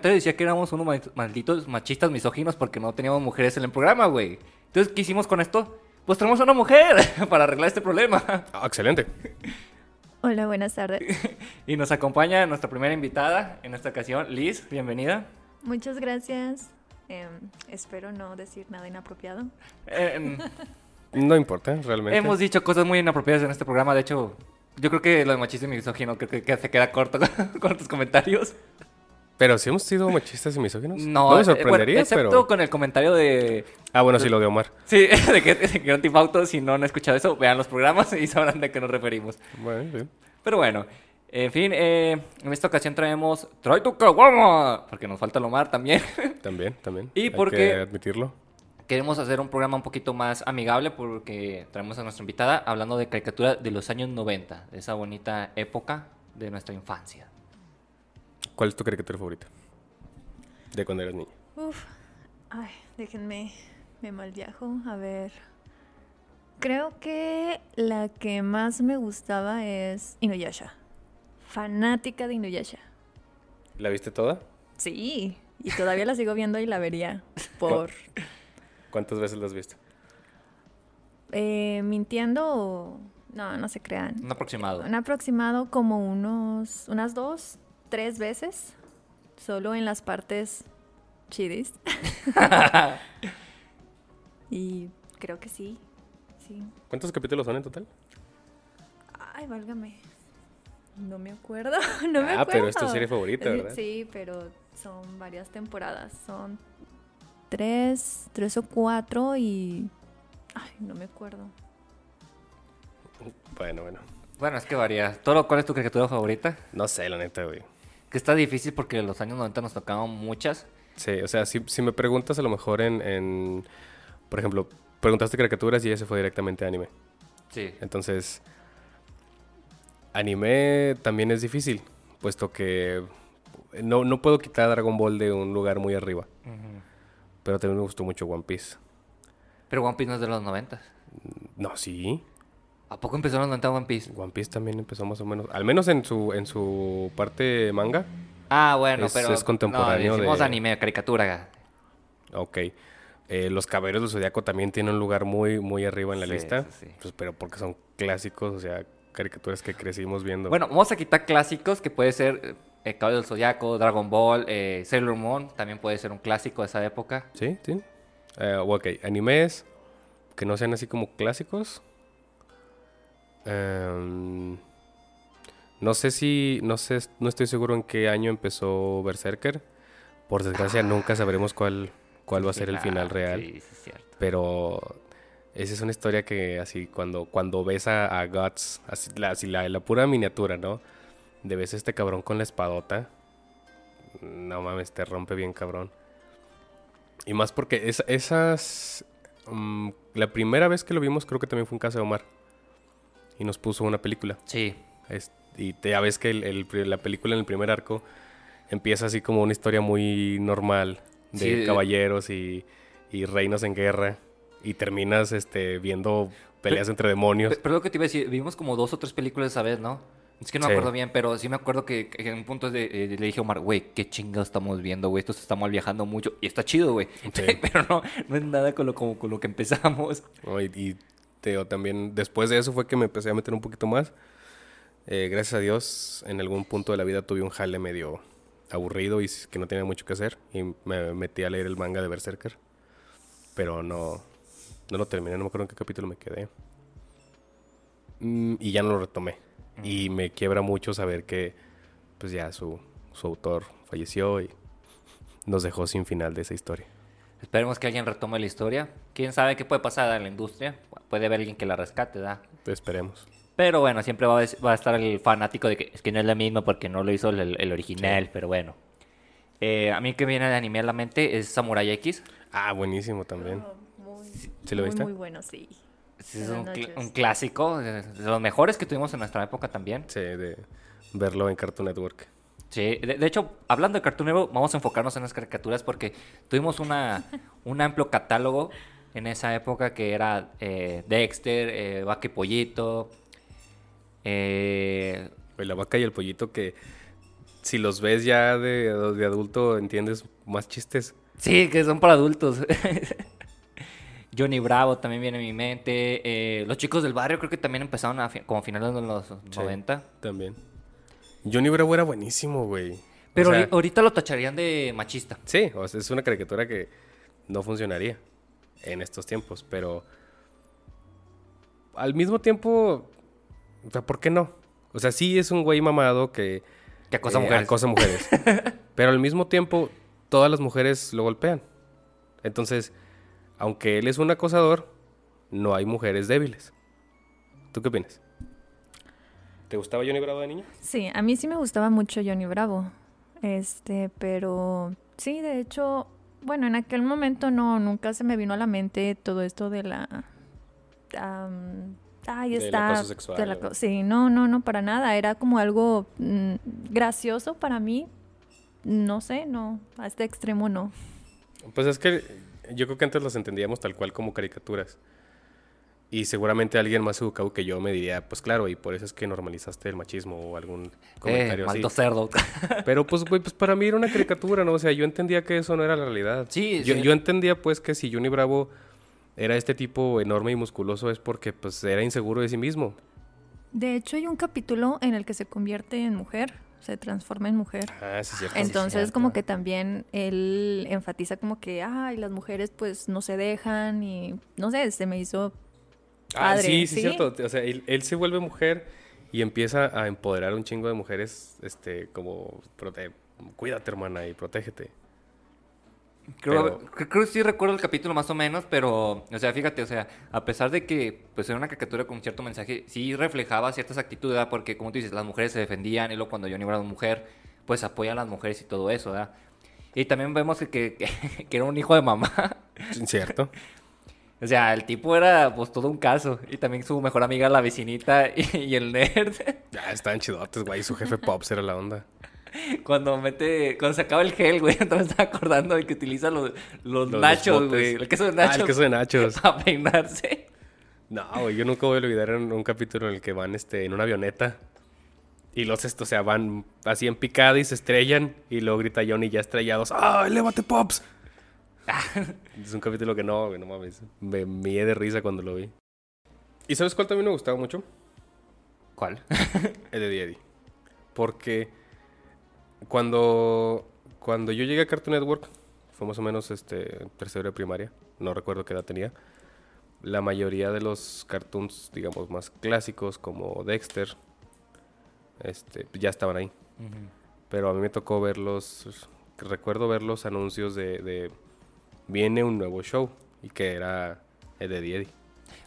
Comentario decía que éramos unos ma- malditos machistas misóginos porque no teníamos mujeres en el programa, güey. Entonces, ¿qué hicimos con esto? Pues tenemos a una mujer para arreglar este problema. Ah, excelente. Hola, buenas tardes. Y nos acompaña nuestra primera invitada en esta ocasión, Liz, bienvenida. Muchas gracias. Em, espero no decir nada inapropiado. Eh, No importa, realmente. hemos dicho cosas muy inapropiadas en este programa, de hecho, yo creo que lo de machismo y misógino creo que se queda corto con tus comentarios. Pero si hemos sido machistas y misóginos. No, No me eh, sorprendería, bueno, excepto pero. con el comentario de... Ah, bueno, sí, lo de Omar. Sí, de que, de que Theft Auto, si no han escuchado eso, vean los programas y sabrán de qué nos referimos. Bueno, sí. Pero bueno, en fin, eh, en esta ocasión traemos Trae tu caguama, porque nos falta el Omar también. También, también. ¿Y Hay por que admitirlo. Queremos hacer un programa un poquito más amigable porque traemos a nuestra invitada hablando de caricatura de los años 90, de esa bonita época de nuestra infancia. ¿Cuál es tu caricatura favorita? De cuando eras niña. Uf. Ay, déjenme, me malviajo. A ver. Creo que la que más me gustaba es Inuyasha. Fanática de Inuyasha. ¿La viste toda? Sí, y todavía la sigo viendo y la vería por ¿Cuántas veces la has visto? eh, mintiendo o no, no se crean. Un aproximado. Un aproximado como unos, unas dos, tres veces, solo en las partes chidis. y creo que sí, sí. ¿Cuántos capítulos son en total? Ay, válgame. No me acuerdo, no me Ah, acuerdo. pero es tu serie favorita, ¿verdad? Sí, pero son varias temporadas, son tres, tres o cuatro y... Ay, no me acuerdo. Bueno, bueno. Bueno, es que varía. ¿Todo cuál es tu caricatura favorita? No sé, la neta, güey. Que está difícil porque en los años 90 nos tocaban muchas. Sí, o sea, si, si me preguntas a lo mejor en, en- Por ejemplo, preguntaste caricaturas y ese fue directamente anime. Sí. Entonces, anime también es difícil, puesto que no, no puedo quitar a Dragon Ball de un lugar muy arriba. Pero también me gustó mucho One Piece. Pero One Piece no es de los 90. No, sí. ¿A poco en los 90 One Piece? One Piece también empezó más o menos. Al menos en su, en su parte manga. Ah, bueno, Es- pero... es contemporáneo No, decimos de- anime, caricatura. Ok. Eh, los Caballeros del Zodiaco también tienen un lugar muy, muy arriba en la Sí, lista. sí, sí. Pues, pero porque son clásicos, o sea, caricaturas que crecimos viendo. Bueno, vamos a quitar clásicos que puede ser eh, Cabello del Zodiaco, Dragon Ball, eh, Sailor Moon, también puede ser un clásico de esa época. Sí, sí. Eh, ok, animes que no sean así como clásicos. Em, no sé si, no sé, no estoy seguro en qué año empezó Berserker. Por desgracia nunca sabremos cuál, cuál va a ser el final Ah, real. Sí, sí, es cierto. Pero esa es una historia que así cuando, cuando ves a, a Guts, así, la, así la, la pura miniatura, ¿no? De ves a este cabrón con la espadota. No mames, te rompe bien cabrón. Y más porque es- esas... mm, la primera vez que lo vimos creo que también fue en casa de Omar. Y nos puso una película. Sí. Es- y te, ya ves que el- la película en el primer arco empieza así como una historia muy normal de Sí, de- caballeros y, y reinos en guerra. Y terminas este, viendo peleas entre demonios. Pe- Pero lo que te iba a decir, vimos como dos o tres películas esa vez, ¿no? Es que no me acuerdo bien, pero sí me acuerdo que, que en un punto de, eh, le dije a Omar, güey, qué chingados estamos viendo, güey, esto se está mal viajando mucho. Y está chido, güey. Sí. pero no, no es nada con lo, como, con lo que empezamos. ¿no? Y, y te digo, también después de eso fue que me empecé a meter un poquito más. Eh, gracias a Dios, en algún punto de la vida tuve un jale medio aburrido y que no tenía mucho que hacer. Y me metí a leer el manga de Berserker. Pero no, no lo terminé, no me acuerdo en qué capítulo me quedé. Mm, y ya no lo retomé. Y me quiebra mucho saber que pues ya su, su autor falleció y nos dejó sin final de esa historia. Esperemos que alguien retome la historia. Quién sabe qué puede pasar en la industria. Puede haber alguien que la rescate, ¿da? Esperemos. Pero bueno, siempre va a, va a estar el fanático de que es que no es la misma porque no lo hizo el, el original, pero bueno. Eh, a mí que viene de anime a la mente es Samurai X. Ah, buenísimo también. Muy, ¿Sí lo muy, viste? Muy bueno, sí. Es Buenas un, cl- noches. un clásico, de de los mejores que tuvimos en nuestra época también. Sí, de verlo en Cartoon Network. Sí, de, de hecho, hablando de Cartoon Network, vamos a enfocarnos en las caricaturas porque tuvimos una, un amplio catálogo en esa época que era eh, Dexter, eh, Vaca y Pollito, eh, la vaca y el pollito que si los ves ya de, de adulto entiendes más chistes. Sí, que son para adultos. Johnny Bravo también viene a mi mente. eh, los chicos del barrio creo que también empezaron a como a finales de los Sí. 90. También. Johnny Bravo era buenísimo, güey. O Pero sea, ahorita lo tacharían de machista. Sí, o sea, es una caricatura que no funcionaría en estos tiempos, pero al mismo tiempo, o sea, ¿por qué no? O sea, sí es un güey mamado que Que acosa eh, mujeres. acosa mujeres. pero al mismo tiempo, todas las mujeres lo golpean. Entonces, aunque él es un acosador, no hay mujeres débiles. ¿Tú qué opinas? ¿Te gustaba Johnny Bravo de niño? Sí, a mí sí me gustaba mucho Johnny Bravo. Este, pero sí, de hecho, bueno, en aquel momento no, nunca se me vino a la mente todo esto de la. am, ahí está. acoso sexual, del ¿no? aco- sí, no, no, no, para nada. Era como algo mm, gracioso para mí. No sé, no, a este extremo no. Pues es que yo creo que antes las entendíamos tal cual como caricaturas. Y seguramente alguien más educado que yo me diría, pues claro, y por eso es que normalizaste el machismo o algún Eh, comentario así. maldito cerdo. Pero pues, güey, pues para mí era una caricatura, ¿no? O sea, yo entendía que eso no era la realidad. Sí, Yo, sí. yo entendía pues que si Johnny Bravo era este tipo enorme y musculoso es porque pues era inseguro de sí mismo. De hecho, hay un capítulo en el que se convierte en mujer, se transforma en mujer. Ah, sí, cierto. Entonces, como que también él enfatiza como que, ay, las mujeres pues no se dejan y no sé, se me hizo Ah, padre, sí, sí, ¿sí? es cierto. O sea, él, él se vuelve mujer y empieza a empoderar a un chingo de mujeres, este, como, prote- cuídate hermana y protégete. Creo, Pero- cre- creo que sí recuerdo el capítulo más o menos, pero, o sea, fíjate, o sea, a pesar de que pues era una caricatura con cierto mensaje, sí reflejaba ciertas actitudes, ¿verdad? porque como tú dices, las mujeres se defendían y luego cuando Johnny Bravo mujer, pues apoya a las mujeres y todo eso, ¿verdad? Y también vemos que, que, que era un hijo de mamá. ¿Cierto? O sea, el tipo era pues todo un caso. Y también su mejor amiga, la vecinita y, y el nerd. Ya estaban chidotes, güey. Su jefe Pops era la onda. Cuando mete, cuando se acaba el gel, güey, entonces me estaba acordando de que utiliza los, los, nachos, güey. El queso de Ah, nachos. el queso de nachos. Para peinarse. No, güey, yo nunca voy a olvidar en un capítulo en el que van este, en una avioneta. Y los estos, o sea, van así en picada y se estrellan. Y luego grita Johnny ya estrellados. ¡Ah, elévate, Pops! es un capítulo que no, no mames. Me mié de risa cuando lo vi. ¿Y sabes cuál también me gustaba mucho? ¿Cuál? El de Eddie. Porque cuando, cuando yo llegué a Cartoon Network, fue más o menos este, tercero de primaria, no recuerdo qué edad tenía, la mayoría de los cartoons, digamos, más clásicos como Dexter, este, ya estaban ahí. Pero a mí me tocó verlos, recuerdo ver los anuncios de, de viene un nuevo show y que era el de Eddie.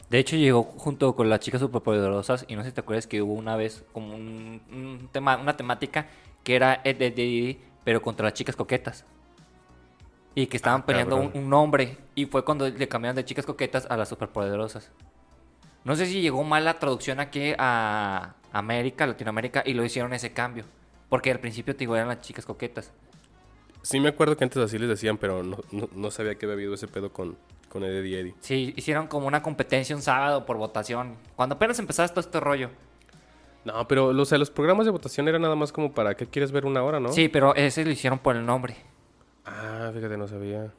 De hecho, llegó junto con las chicas superpoderosas. Y no sé si te acuerdas que hubo una vez como un, un tema, una temática que era Ed, Ed, Ed, pero contra las chicas coquetas. Y que estaban Ah, peleando un, un nombre. Y fue cuando le cambiaron de chicas coquetas a las superpoderosas. No sé si llegó mal la traducción aquí a América, Latinoamérica, y lo hicieron ese cambio. Porque al principio te digo, eran las chicas coquetas. Sí me acuerdo que antes así les decían, pero no, no, no sabía que había habido ese pedo con, con Eddie Eddie. Sí, hicieron como una competencia un sábado por votación. Cuando apenas empezaba todo este rollo. No, pero o sea, los programas de votación eran nada más como para qué quieres ver una hora, ¿no? Sí, pero ese lo hicieron por el nombre. Ah, fíjate, no sabía.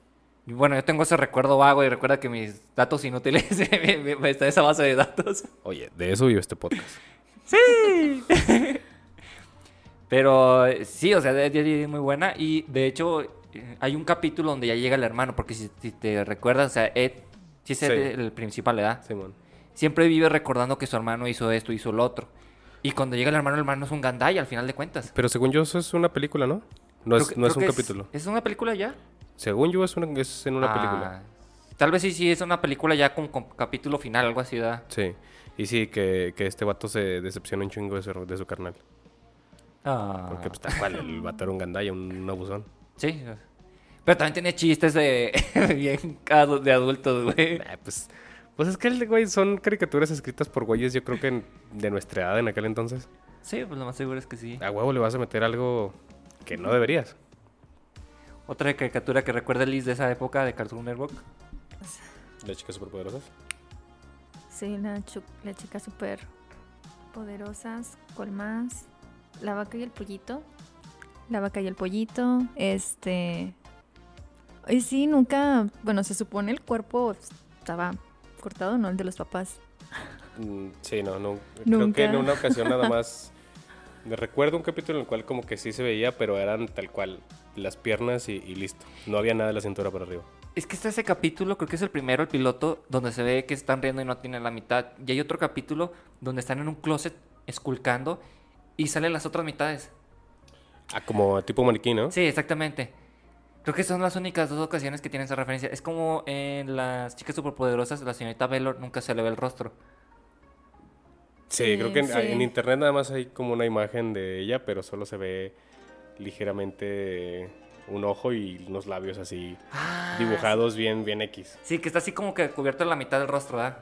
Y Bueno, yo tengo ese recuerdo vago y recuerda que mis datos inútiles está esa base de datos. Oye, de eso vive este podcast. Pero eh, sí, o sea, es muy buena. Y de hecho, eh, hay un capítulo donde ya llega el hermano. Porque si, si te recuerdas, o sea, Ed, sí es Sí. El principal, ¿verdad? Simón. Siempre vive recordando que su hermano hizo esto, hizo lo otro. Y cuando llega el hermano, el hermano es un gandai al final de cuentas. Pero según yo, eso es una película, ¿no? No es, que- no es un capítulo. ¿Es una película ya? Según yo, es, una, es en una Ah, película. Tal vez sí, sí, es una película ya con, con capítulo final, algo así, ¿verdad? Sí. Y sí, que, que este vato se decepciona un chingo de su, de su carnal. Ah. Porque, pues, tal cual, el vato era un gandaya, un abusón. Sí. Pero también tenía chistes de bien de adultos, güey. Eh, pues, pues es que, el- güey, son caricaturas escritas por güeyes, yo creo que en- de nuestra edad en aquel entonces. Sí, pues lo más seguro es que sí. A huevo le vas a meter algo que no deberías. Otra caricatura que recuerda Liz de esa época de Cartoon Network. Las chicas superpoderosas. Sí, la, la chica súper poderosas. La vaca y el pollito. La vaca y el pollito. Este. Y sí, nunca. Bueno, se supone el cuerpo estaba cortado, ¿no? El de los papás. Mm, sí, no, no. Creo que en una ocasión nada más. Me recuerdo un capítulo en el cual como que sí se veía, pero eran tal cual las piernas y, y listo. No había nada de la cintura para arriba. Es que está ese capítulo, creo que es el primero, el piloto, donde se ve que están riendo y no tienen la mitad. Y hay otro capítulo donde están en un closet esculcando y salen las otras mitades. Ah, como tipo maniquí, ¿no? Sí, exactamente. Creo que son las únicas dos ocasiones que tienen esa referencia. Es como en las chicas superpoderosas, la señorita Velor nunca se le ve el rostro. Sí, Sí, creo que en, sí. en internet nada más hay como una imagen de ella, pero solo se ve ligeramente un ojo y unos labios así Ah, dibujados bien, bien X. Sí, que está así como que cubierto la mitad del rostro, ¿verdad?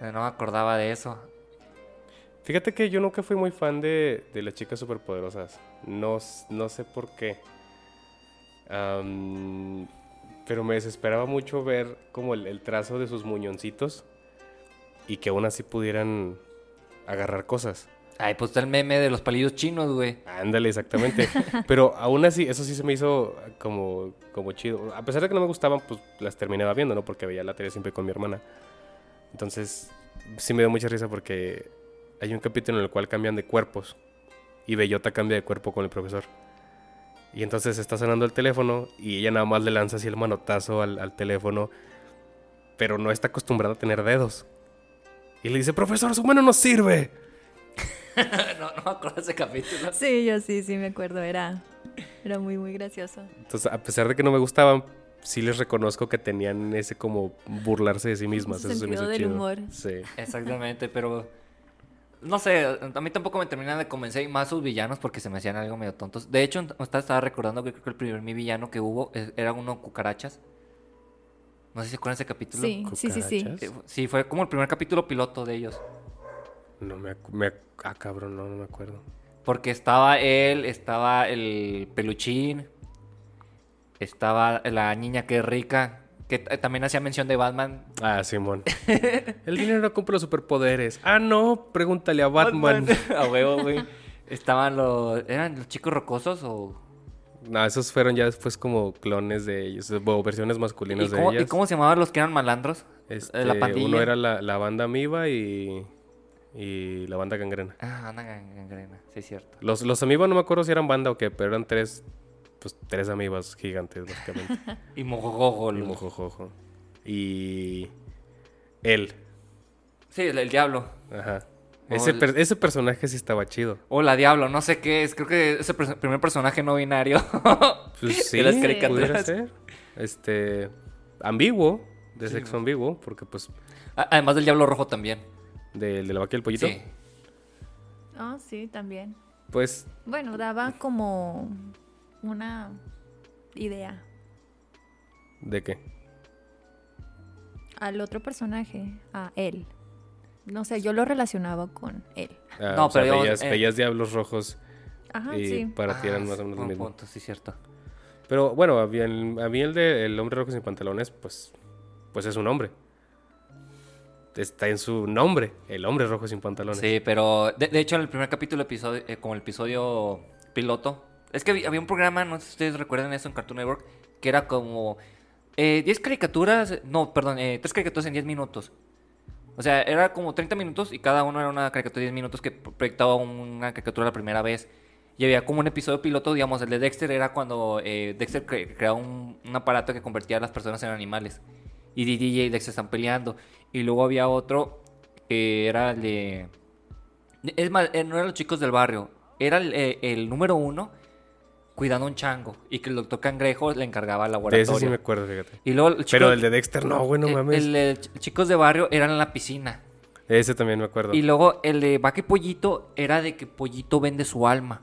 Eh, No me acordaba de eso. Fíjate que yo nunca fui muy fan de, de las chicas superpoderosas. No, no sé por qué. Am, pero me desesperaba mucho ver como el, el trazo de sus muñoncitos y que aún así pudieran agarrar cosas. Ay, pues está el meme de los palillos chinos, güey. Ándale, exactamente. Pero aún así, eso sí se me hizo como, como chido. A pesar de que no me gustaban, pues las terminaba viendo, ¿no? Porque veía la tele siempre con mi hermana. Entonces, sí me dio mucha risa porque hay un capítulo en el cual cambian de cuerpos. Y Bellota cambia de cuerpo con el profesor. Y entonces está sonando el teléfono y ella nada más le lanza así el manotazo al, al teléfono. Pero no está acostumbrada a tener dedos. Y le dice, profesor, su mano no sirve. no, no me acuerdo ese capítulo. Sí, yo sí, sí me acuerdo. Era, era muy, muy gracioso. Entonces, a pesar de que no me gustaban, sí les reconozco que tenían ese como burlarse de sí mismas. Eso se me sentido hizo del chido. humor. Sí. Exactamente, pero no sé, a mí tampoco me terminan de convencer y más sus villanos porque se me hacían algo medio tontos. De hecho, estaba, recordando que creo que el primer mi villano que hubo era uno cucarachas. No sé si se acuerdan de ese capítulo. Sí, sí, sí, sí. ¿Cucarachas? Eh, Sí, fue como el primer capítulo piloto de ellos. No me, me Ah, cabrón, no, no me acuerdo. Porque estaba él, estaba el peluchín, estaba la niña que es rica, que t- también hacía mención de Batman. Ah, Simón. El dinero no compra los superpoderes. Ah, no, pregúntale a Batman. a huevo, güey. Estaban los... ¿Eran los chicos rocosos o...? No, esos fueron ya después como clones de ellos, o versiones masculinas ¿Y de cómo, ellas. ¿Y cómo se llamaban los que eran malandros? Este, la pandilla. Uno era la, la banda Amiba y, y la banda Gangrena. Ah, gan- gangrena, sí es cierto. Los, los Amiba no me acuerdo si eran banda o qué, pero eran tres, pues tres amibas gigantes, básicamente. Y Mojojojo. y Mojojojo. Y él. Sí, el, el diablo. Ajá. Ese, el- per- ese personaje sí estaba chido. O la diablo, no sé qué es. Creo que es el pers- primer personaje no binario. Pues sí, De las caricaturas. ser. Este, ambiguo, de Sí, sexo ¿no? ambiguo, porque pues Además del diablo rojo también. de, de la vaca y el pollito. Sí. Ah, sí, también. Pues Bueno, daba como una idea ¿de qué? al otro personaje, a él. No sé, yo lo relacionaba con él. Ah, No, o sea, pero veías, eh, veías diablos rojos Ajá, y sí. para ti eran Ah, más o menos lo mismo. punto, sí, cierto. Pero bueno, a mí el, a mí el de El hombre rojo sin pantalones, pues, pues es un hombre. Está en su nombre, el hombre rojo sin pantalones. Sí, pero de, de hecho en el primer capítulo, episodio, eh, como el episodio piloto, es que había, un programa, no sé si ustedes recuerdan eso en Cartoon Network, que era como eh, 10 caricaturas, no, perdón, eh, 3 caricaturas en 10 minutos. O sea, era como 30 minutos y cada uno era una caricatura de 10 minutos que proyectaba una caricatura la primera vez. Y había como un episodio piloto, digamos, el de Dexter era cuando eh, Dexter cre- creaba un, aparato que convertía a las personas en animales. Y Didi y Dexter están peleando. Y luego había otro que era el de... Es más, eh, no eran los chicos del barrio. Era eh, el número uno cuidando un chango. Y que el doctor Cangrejo le encargaba el De laboratorio. ese sí me acuerdo, fíjate. Y luego el chico- Pero el de Dexter no, güey, no el- mames. el de ch- chicos de barrio eran en la piscina. Ese también me acuerdo. Y luego el de Vaca y Pollito era de que Pollito vende su alma.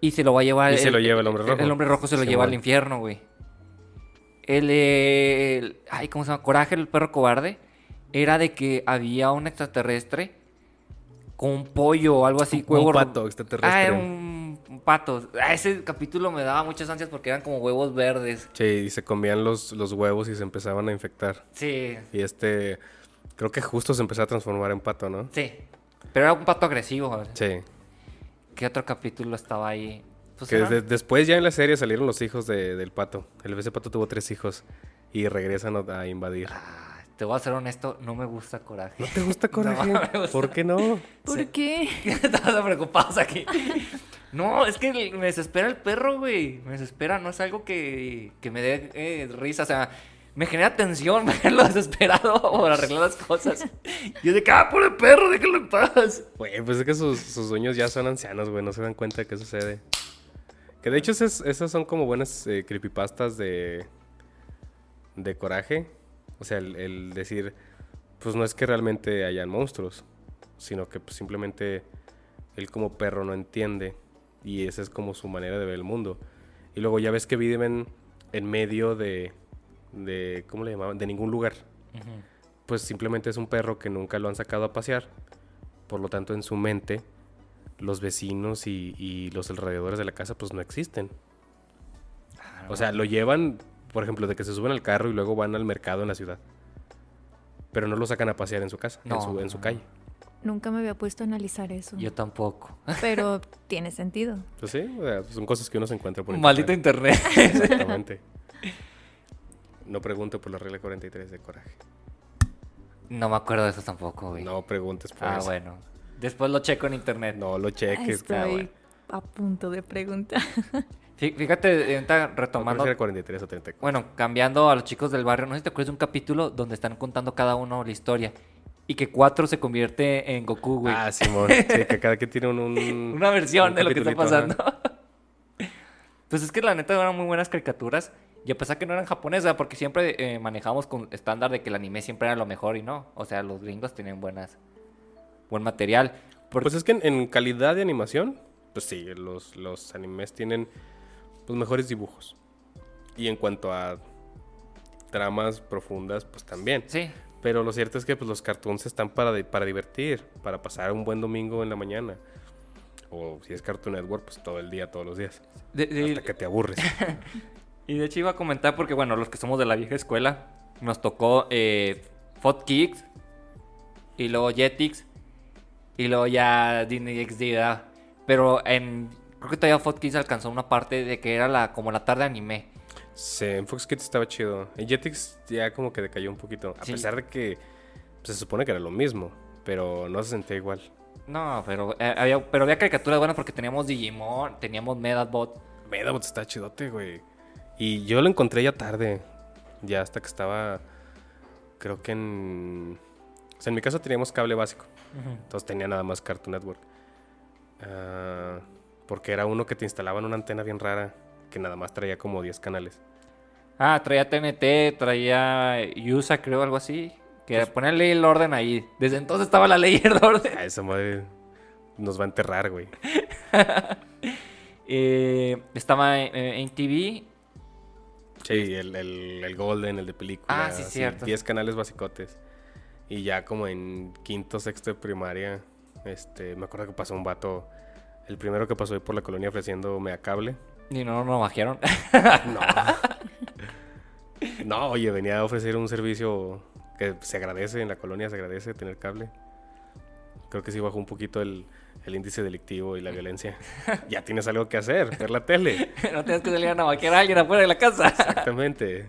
Y se lo va a llevar. Y se lo lleva el hombre rojo. El hombre rojo se lo lleva al infierno, güey. El, el- Ay, ¿cómo se llama? Coraje, el perro cobarde. Era de que había un extraterrestre con un pollo o algo así. Un huevo- pato extraterrestre. Ah, era un, un pato. Ah, ese capítulo me daba muchas ansias porque eran como huevos verdes. Sí, y se comían los, los huevos y se empezaban a infectar. Sí, Y este, creo que justo se empezó a transformar en pato, ¿no? sí. Pero era un pato agresivo. Sí. ¿Qué otro capítulo estaba ahí? Pues Que de- después ya en la serie salieron los hijos de- del pato. El ese pato tuvo tres hijos y regresan a, a invadir. Ah, te voy a ser honesto, no me gusta Coraje. ¿No te gusta Coraje? No, me gusta. ¿Por qué no? ¿Por Sí. qué? Estás preocupados aquí. No, es que me desespera el perro, güey. Me desespera, no es algo que, que me dé eh, risa. O sea, me genera tensión verlo desesperado por arreglar las cosas. Yo de que, ah, por el perro, déjalo en paz. Güey, pues es que sus, sus dueños ya son ancianos, güey. No se dan cuenta de qué sucede. Que de hecho esas, esas son como buenas eh, creepypastas de, de coraje. O sea, el, el decir, pues no es que realmente hayan monstruos, sino que pues, simplemente él como perro no entiende. Y esa es como su manera de ver el mundo. Y luego ya ves que viven en medio de, de ¿cómo le llamaban? De ningún lugar. Pues simplemente es un perro que nunca lo han sacado a pasear. Por lo tanto, en su mente, los vecinos y, y los alrededores de la casa pues no existen. O sea, lo llevan, por ejemplo, de que se suben al carro y luego van al mercado en la ciudad. Pero no lo sacan a pasear en su casa, en su, en su no, calle. Nunca me había puesto a analizar eso. Yo tampoco. Pero tiene sentido. Pues sí, o sea, son cosas que uno se encuentra por Maldito internet. internet. Exactamente. No pregunte por la regla 43 de coraje. No me acuerdo de eso tampoco, güey. No preguntes por ah, eso. bueno. Después lo checo en internet. No lo cheques. Estoy ah, bueno. a punto de preguntar. Fí- Fíjate, No, retomando. era 43 o 34. Bueno, cambiando a los chicos del barrio, no sé si te acuerdas de un capítulo donde están contando cada uno la historia. Y que cuatro se convierte en Goku, güey. Ah, Simón. Sí, que cada que tiene un... un- Una versión un de lo que está pasando. pues es que la neta eran muy buenas caricaturas. Y a pesar que no eran japonesas, porque siempre eh, manejamos con estándar de que el anime siempre era lo mejor y no. O sea, los gringos tienen buenas, buen material. Pues es que en, en calidad de animación, pues sí, los, los animes tienen pues, mejores dibujos. Y en cuanto a tramas profundas, pues también. Sí, Pero lo cierto es que pues, los cartoons están para, para divertir, para pasar un buen domingo en la mañana. O si es Cartoon Network, pues todo el día, todos los días. de- de- Hasta que te aburres. Y de hecho iba a comentar porque, bueno, los que somos de la vieja escuela, nos tocó eh, Fot Kicks y luego Jetix y luego ya Disney XD, ¿verdad? Pero en, creo que todavía Fot Kicks alcanzó una parte de que era la como la tarde anime. Sí, en Fox Kids estaba chido. En Jetix ya como que decayó un poquito. A Sí. pesar de que pues, se supone que era lo mismo, pero no se sentía igual. No, pero eh, había, pero había caricaturas buenas porque teníamos Digimon, teníamos Medabot. Medabot está chidote, güey. Y yo lo encontré ya tarde. Ya hasta que estaba. Creo que en. O sea, en mi casa teníamos cable básico. Entonces tenía nada más Cartoon Network. Ah, porque era uno que te instalaban una antena bien rara. Que nada más traía como 10 canales. Ah, traía TNT, traía USA, creo, algo así. Que ponía ley el orden ahí. Desde entonces estaba la ley y el orden. A esa madre nos va a enterrar, güey. Eh, estaba en, en TV. Sí, el, el, el Golden, el de película. Ah, sí, así, cierto. 10 canales basicotes. Y ya como en quinto, sexto de primaria, este, me acuerdo que pasó un vato, el primero que pasó por la colonia ofreciéndome a cable. Y no, no bajaron. No. no, oye, venía a ofrecer un servicio que se agradece, en la colonia se agradece tener cable. Creo que sí bajó un poquito el, el índice delictivo y la violencia. ya tienes algo que hacer, ver la tele. no tienes que salir a navaquear a alguien afuera de la casa. Exactamente.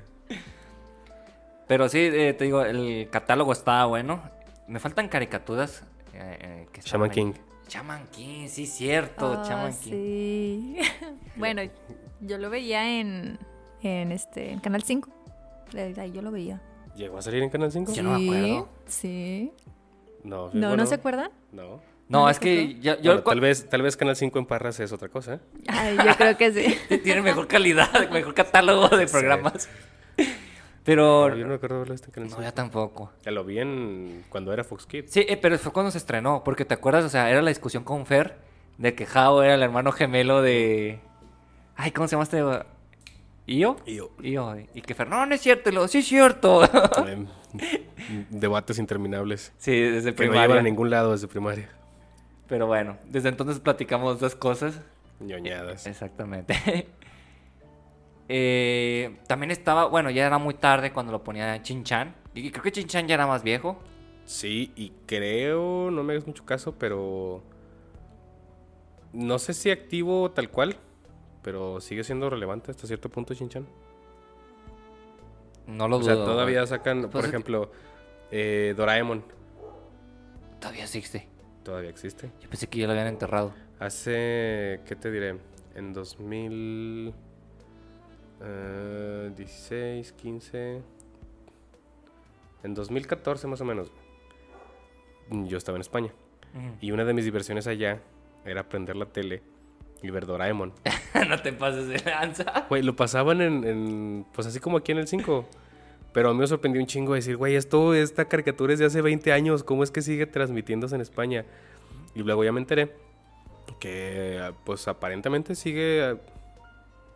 Pero sí, eh, te digo, el catálogo estaba bueno. Me faltan caricaturas. eh, eh, que Shaman ahí. King. Shaman King, sí, cierto. King. sí. bueno, yo lo veía en, en este en Canal 5. Eh, Ahí yo lo veía. ¿Llegó a salir en Canal 5? Yo no me acuerdo. Sí. No, No, bueno, ¿no se acuerdan? No. No, ¿No es que yo, yo Bueno, tal, vez, tal vez Canal 5 en Parras es otra cosa. ¿eh? Ay, yo creo que sí. tiene mejor calidad, mejor catálogo de Sí. Pero No, yo no me acuerdo verlo este en Canal no, 5. ya tampoco. Ya lo vi en, cuando era Fox Kids. Sí, eh, pero fue cuando se estrenó, porque te acuerdas, o sea, era la discusión con Fer de que Hao era el hermano gemelo de... Ay, ¿cómo se llama este? ¿Io? Io. Io. Y que Fer, no, no es cierto. Y luego, sí es cierto. Em, debates interminables. sí, desde Que no primaria. llevan a ningún lado desde primaria. Pero bueno, desde entonces platicamos dos cosas. Ñoñadas. Exactamente. Eh, también estaba, bueno, ya era muy tarde cuando lo ponía Chin-Chan. Y creo que Chin-Chan ya era más viejo. Sí, y creo, no me hagas mucho caso, pero no sé si activo tal cual, pero sigue siendo relevante hasta cierto punto Shinchan. No lo O dudo. sea, todavía sacan, Pues por que- ejemplo, eh, Doraemon, Todavía existe. todavía existe. Yo pensé que ya lo habían enterrado. Hace, ¿qué te diré? En 2016, 15, en 2014 más o menos, yo estaba en España. Y una de mis diversiones allá era prender la tele y ver Doraemon. no te pases de lanza. Güey, lo pasaban en, en- Pues así como aquí en el 5. Pero a mí me sorprendió un chingo decir, güey, esto, esta caricatura es de hace 20 años. ¿Cómo es que sigue transmitiéndose en España? Y luego ya me enteré que, pues aparentemente sigue.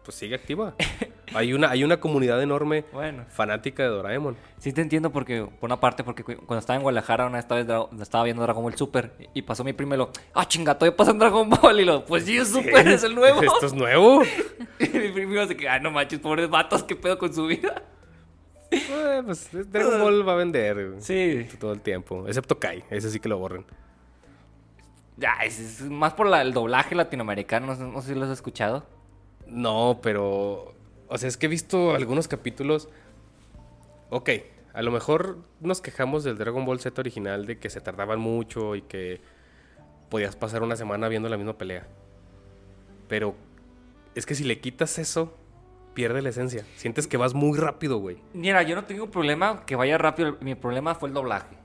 Pues sigue activa. hay, una, hay una comunidad enorme Bueno, fanática de Doraemon. sí te entiendo porque, por una parte, porque cu- cuando estaba en Guadalajara una vez estaba, estaba viendo Dragon Ball Super y pasó mi primo y lo, ah, chinga, todavía pasa en Dragon Ball y lo, pues sí, es Super, es el nuevo. ¿Esto es nuevo? y mi primo se que, ah, no manches, pobres vatos, qué pedo con su vida. Eh, pues Dragon Ball va a vender Sí. todo el tiempo. Excepto Kai, ese sí que lo borren. Ya, es, es más por la- el doblaje latinoamericano, no sé, no sé si lo has escuchado. No, pero. O sea, es que he visto algunos capítulos. Ok, a lo mejor nos quejamos del Dragon Ball Z original de que se tardaban mucho y que podías pasar una semana viendo la misma pelea. Pero es que si le quitas eso, pierde la esencia. Sientes que vas muy rápido, güey. Mira, yo no tengo problema que vaya rápido. Mi problema fue el doblaje.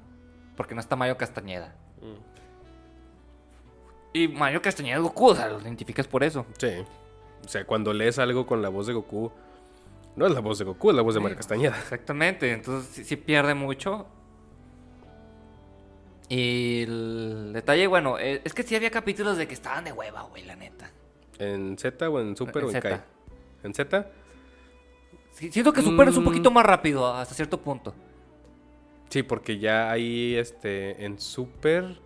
Porque no está Mario Castañeda. Y Mario Castañeda es Goku, o sea, lo identificas por eso. Sí. O sea, cuando lees algo con la voz de Goku, no es la voz de Goku, es la voz de Mario Castañeda. Exactamente, entonces sí, sí pierde mucho. Y el detalle, bueno, eh, es que sí había capítulos de que estaban de hueva, güey, la neta. ¿En Z o en Super En o en. Kai? ¿En Z? Sí, siento que Super es un Mm. poquito más rápido hasta cierto punto. Sí, porque ya ahí, este, en Super...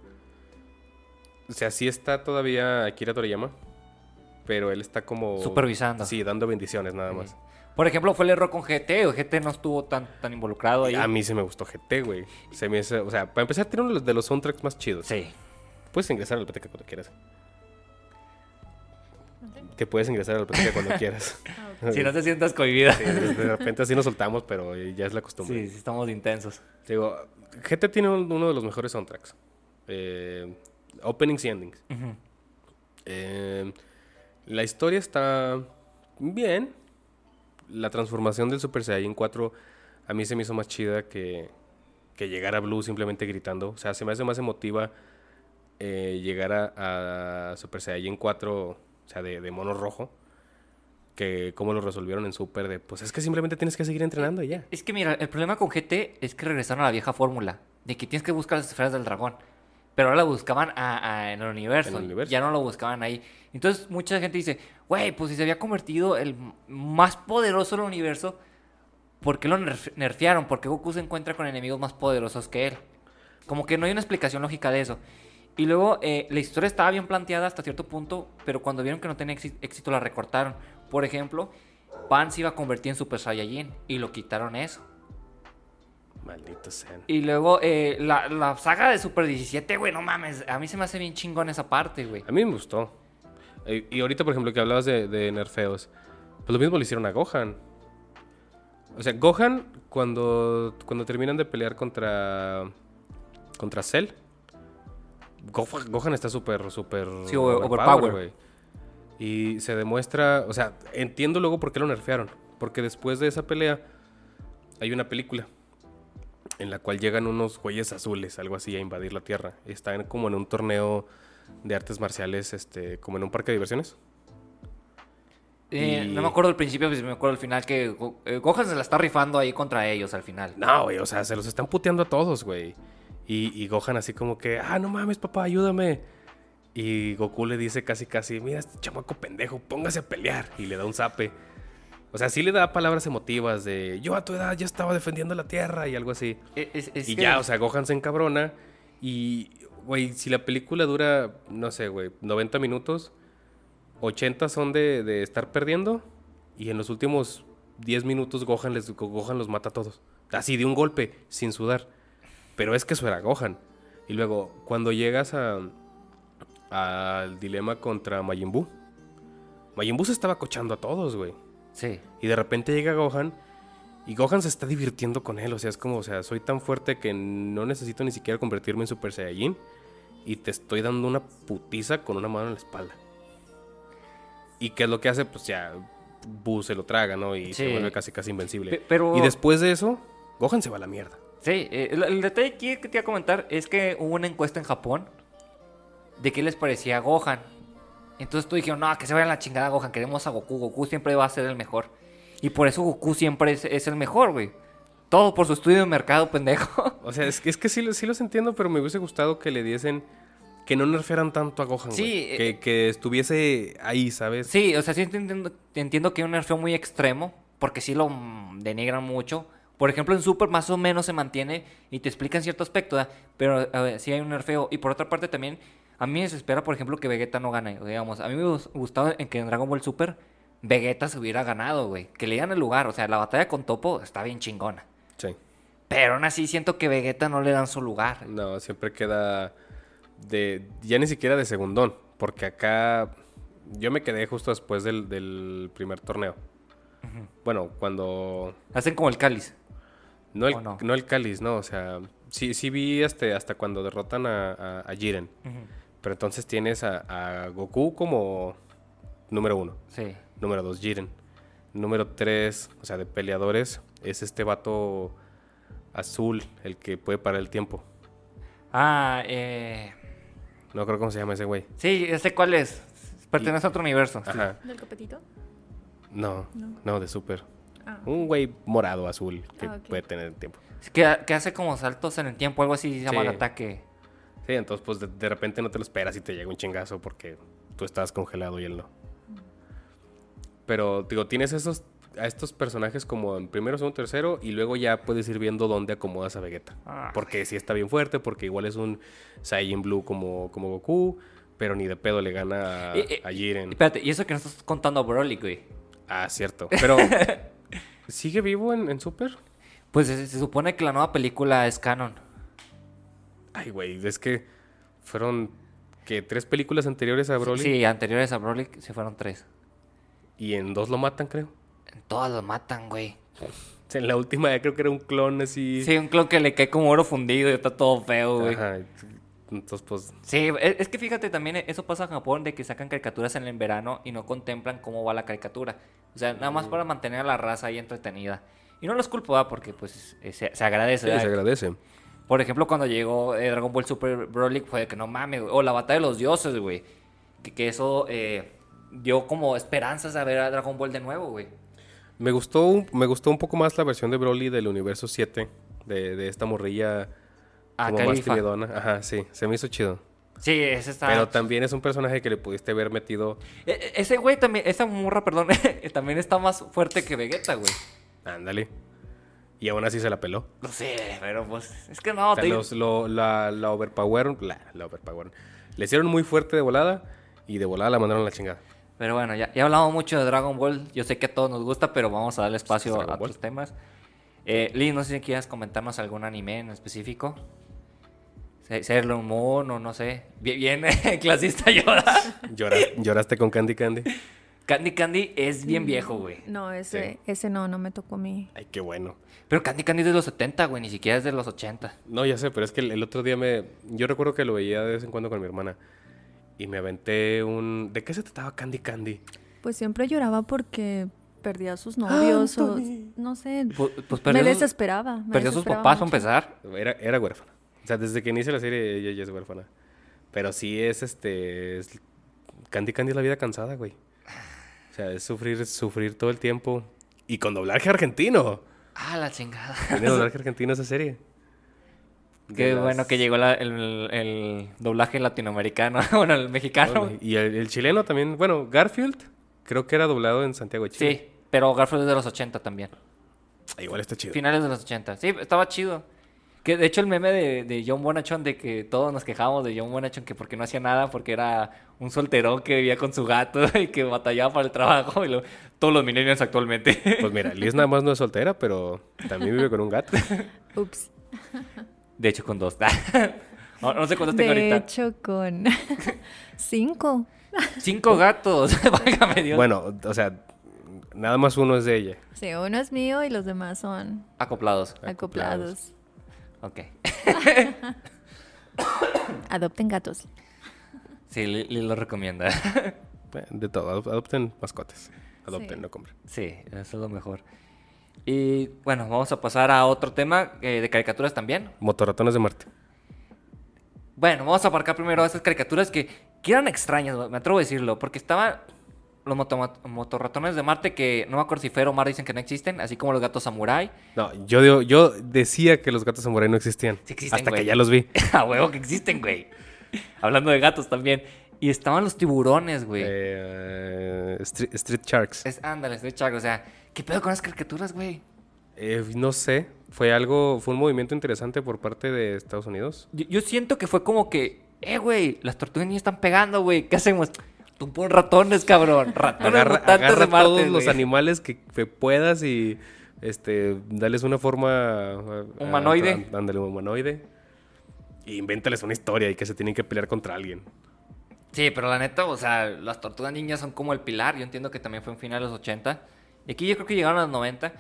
O sea, sí está todavía Akira Toriyama, pero él está como... Supervisando. Sí, dando bendiciones nada más. Por ejemplo, fue el error con GT, o GT no estuvo tan, tan involucrado ahí. A mí sí me gustó GT, güey. Se me hace- o sea, para empezar, tiene uno de los- soundtracks más chidos. Sí. Puedes ingresar a la cuando quieras. Que puedes ingresar a la cuando quieras. Si no te sientas cohibida. Sí, de repente así nos soltamos, pero ya es la costumbre. Sí, sí, estamos intensos. Digo, GT tiene un- uno de los mejores soundtracks. Eh, openings y endings. Ujú. Eh, la historia está bien. La transformación del Super Saiyan 4 a mí se me hizo más chida que, que llegar a Blue simplemente gritando. O sea, se me hace más emotiva eh, llegar a, a Super Saiyan 4, o sea, de, mono rojo, que cómo lo resolvieron en Super. De, pues es que simplemente tienes que seguir entrenando y ya. Es que mira, el problema con GT es que regresaron a la vieja fórmula. De que tienes que buscar las esferas del dragón. Pero ahora la buscaban a- a- en el universo. En el universo. Ya no lo buscaban ahí. Entonces mucha gente dice, güey, pues si se había convertido el más poderoso del universo, ¿por qué lo nerf- nerfearon? Porque Goku se encuentra con enemigos más poderosos que él. Como que no hay una explicación lógica de eso. Y luego eh, la historia estaba bien planteada hasta cierto punto, pero cuando vieron que no tenía éxi- éxito la recortaron. Por ejemplo, Pan se iba a convertir en Super Saiyajin y lo quitaron eso. Maldito sean. Y luego eh, la, la saga de Super 17, güey, no mames, a mí se me hace bien chingón esa parte, güey. A mí me gustó. Eh, Y ahorita, por ejemplo, que hablabas de, de nerfeos, pues lo mismo le hicieron a Gohan. O sea, Gohan, cuando, cuando terminan de pelear contra, contra Cell, Gohan, Gohan está súper, súper Sí, over- overpower. güey. Y se demuestra, o sea, entiendo luego por qué lo nerfearon. Porque después de esa pelea hay una película en la cual llegan unos güeyes azules, algo así, a invadir la Tierra. Están como en un torneo de artes marciales, este, como en un parque de diversiones. Eh, Y- No me acuerdo del principio, pero sí me acuerdo del final que Go- eh, Gohan se la está rifando ahí contra ellos al final. No, güey, o sea, se los están puteando a todos, güey. Y, y Gohan así como que, ah, no mames, papá, ayúdame. Y Goku le dice casi casi, mira este chamaco pendejo, póngase a pelear. Y le da un zape. O sea, sí le da palabras emotivas de yo a tu edad ya estaba defendiendo la tierra y algo así. E- Es- es y que- ya, o sea, Gohan se encabrona. Y, güey, si la película dura, no sé, güey, 90 minutos, 80 son de, de estar perdiendo. Y en los últimos 10 minutos Gohan, les, Gohan los mata a todos. Así de un golpe, sin sudar. Pero es que eso era Gohan. Y luego, cuando llegas a al dilema contra Majin Buu, Majin Buu se estaba cochando a todos, güey. Sí. Y de repente llega Gohan y Gohan se está divirtiendo con él. O sea, es como, o sea, soy tan fuerte que no necesito ni siquiera convertirme en Super Saiyajin. Y te estoy dando una putiza con una mano en la espalda. ¿Y qué es lo que hace? Pues ya, Buu se lo traga, ¿no? Y se vuelve casi casi invencible. Pe- pero- Y después de eso, Gohan se va a la mierda. Sí, eh, el, el detalle aquí que te iba a comentar es que hubo una encuesta en Japón de qué les parecía a Gohan. Entonces tú dijeron, no, que se vaya a la chingada Gohan, queremos a Goku, Goku siempre va a ser el mejor. Y por eso Goku siempre es, es el mejor, güey. Todo por su estudio de mercado, pendejo. O sea, es que, es que sí, sí los entiendo, pero me hubiese gustado que le diesen... Que no nerfearan tanto a Gohan, Sí, eh, que, que estuviese ahí, ¿sabes? Sí, o sea, sí entiendo, entiendo que es un nerfeo muy extremo, porque sí lo denigran mucho. Por ejemplo, en Super más o menos se mantiene y te explican cierto aspecto, ¿verdad? pero ver, sí hay un nerfeo. Y por otra parte también, a mí me desespera, por ejemplo, que Vegeta no gane. Digamos, a mí me gustaba en que en Dragon Ball Super Vegeta se hubiera ganado, güey. Que le dieran el lugar. O sea, la batalla con Topo está bien chingona. Sí. Pero aún así siento que Vegeta no le dan su lugar. No, siempre queda de. Ya ni siquiera de segundón. Porque acá. Yo me quedé justo después del, del primer torneo. Bueno, cuando. Hacen como el cáliz. No el, ¿O no? no? el cáliz, no. O sea, sí, sí vi este, hasta cuando derrotan a, a- a Jiren. Pero entonces tienes a, a Goku como número uno. Sí. Número dos, Jiren. Número tres, o sea, de peleadores, es este vato azul, el que puede parar el tiempo. Ah, eh... No creo cómo se llama ese güey. Sí, sé cuál es. Pertenece a otro universo. sí. ¿Del copetito? No, No. no, de Super. Ah. Un güey morado, azul, que Ah, puede tener tiempo. Que, que hace como saltos en el tiempo, algo así se llama Sí. el ataque. Sí, entonces pues de, de repente no te lo esperas y te llega un chingazo porque tú estás congelado y él no. Pero digo, tienes esos a estos personajes como en primero, segundo, tercero y luego ya puedes ir viendo dónde acomodas a Vegeta. Ah. Porque sí está bien fuerte, porque igual es un Saiyajin Blue como, como Goku, pero ni de pedo le gana a, Eh, eh, a Jiren. Espérate, y eso que no estás contando a Broly, güey. Ah, cierto. Pero ¿sigue vivo en, en Super? Pues se, se supone que la nueva película es canon. Ay, güey, es que fueron que tres películas anteriores a Broly Sí, anteriores a Broly se fueron tres. y en dos lo matan, creo. En todas lo matan, güey. En la última ya creo que era un clon así. Sí, un clon que le cae como oro fundido y está todo feo, güey. Ajá. Entonces, pues, Sí, es, es que fíjate también, eh, eso pasa en Japón de que sacan caricaturas en el verano y no contemplan cómo va la caricatura. O sea, nada más para mantener a la raza ahí entretenida. Y no los culpo, ¿verdad? porque pues eh, se, se agradece. sí, se agradece. Por ejemplo, cuando llegó eh, Dragon Ball Super Broly, fue de que no mames, güey. O la batalla de los dioses, güey. Que, que eso eh, dio como esperanzas de ver a Dragon Ball de nuevo, güey. Me gustó, me gustó un poco más la versión de Broly del universo 7, de, de esta morrilla Ah, como más Califa. timidona. Ajá, sí, se me hizo chido. Sí, ese está. Pero también es un personaje que le pudiste haber metido. E- e- ese güey también, esa morra, perdón, también está más fuerte que Vegeta, güey. Ándale. Y aún así se la peló. No sé, pero pues. Es que no, O sea, te- los- lo- la, la overpower, la, la overpower. Le hicieron muy fuerte de volada y de volada la mandaron a la chingada. Pero bueno, ya, ya hablamos mucho de Dragon Ball. Yo sé que a todos nos gusta, pero vamos a darle espacio a Ball. otros temas. Eh, Lee, no sé si quieras comentarnos algún anime en específico. Se- Sailor Moon o no sé. Bien, bien clasista. Llora- ¿Lloraste con Candy Candy? Candy Candy es bien viejo, güey. No, ese, ese no, no me tocó a mí. Ay, qué bueno. Pero Candy Candy es de los 70, güey, ni siquiera es de los 80. No, ya sé, pero es que el, el otro día me... Yo recuerdo que lo veía de vez en cuando con mi hermana. Y me aventé un... ¿De qué se trataba Candy Candy? Pues siempre lloraba porque perdía a sus novios o no sé. Pues, pues me sus, desesperaba. me perdió a sus papás para mucho. empezar. Era, era huérfana. O sea, desde que inicia la serie ella ya es huérfana. Pero sí es este... es- Candy Candy es la vida cansada, güey. O sea, es sufrir, sufrir todo el tiempo. Y con doblaje argentino. Ah, la chingada. Tiene doblaje argentino esa serie. Qué las- bueno que llegó la- el, el doblaje latinoamericano, bueno, el mexicano. Y el, el chileno también, bueno, Garfield, creo que era doblado en Santiago de Chile. Sí, pero Garfield es de los 80 también. Ah, Igual está chido. Finales de los 80. Sí, estaba chido. Que de hecho el meme de, de John Bonachon de que todos nos quejábamos de John Bonachon que porque no hacía nada, porque era un solterón que vivía con su gato y que batallaba para el trabajo y lo- todos los millennials actualmente. Pues mira, Liz nada más no es soltera, pero también vive con un gato. Ups. De hecho con dos. no, no sé cuántos tengo De ahorita. hecho, con cinco. Cinco gatos. Válgame Dios. Bueno, o sea, nada más uno es de ella. Sí, uno es mío y los demás son Acoplados. acoplados. Ok. Adopten gatos. Sí, Lili lo recomienda. De todo, adop- adopten mascotas. Adopten, Sí. no compren. Sí, eso es lo mejor. Y bueno, vamos a pasar a otro tema eh, de caricaturas también. Motorratones de Marte. Bueno, vamos a aparcar primero esas caricaturas que, que eran extrañas, me atrevo a decirlo, porque estaban los moto- motorratones de Marte que no me acuerdo si Fer o Mar dicen que no existen, así como los gatos samurai. No, yo, digo- yo decía que los gatos samurai no existían. Sí existen, hasta güey. que ya los vi. A huevo que existen, güey. Hablando de gatos también. Y estaban los tiburones, güey. Eh, Street, Street Sharks. Es, ándale, estoy chaco, o sea, ¿qué pedo con las caricaturas, güey? Eh, no sé, fue algo, fue un movimiento interesante por parte de Estados Unidos. Yo, yo siento que fue como que, eh, güey, las tortugas niñas están pegando, güey, ¿qué hacemos? Tú pon ratones, cabrón. Ratones Agarra, mutantes agarra de Marte, todos los animales que, que puedas y este, dales una forma... Humanoide. Ándale, humanoide. Y invéntales una historia y que se tienen que pelear contra alguien. Sí, pero la neta, o sea, las tortugas niñas son como el pilar. Yo entiendo que también fue en finales de los 80. Y aquí yo creo que llegaron a los 90.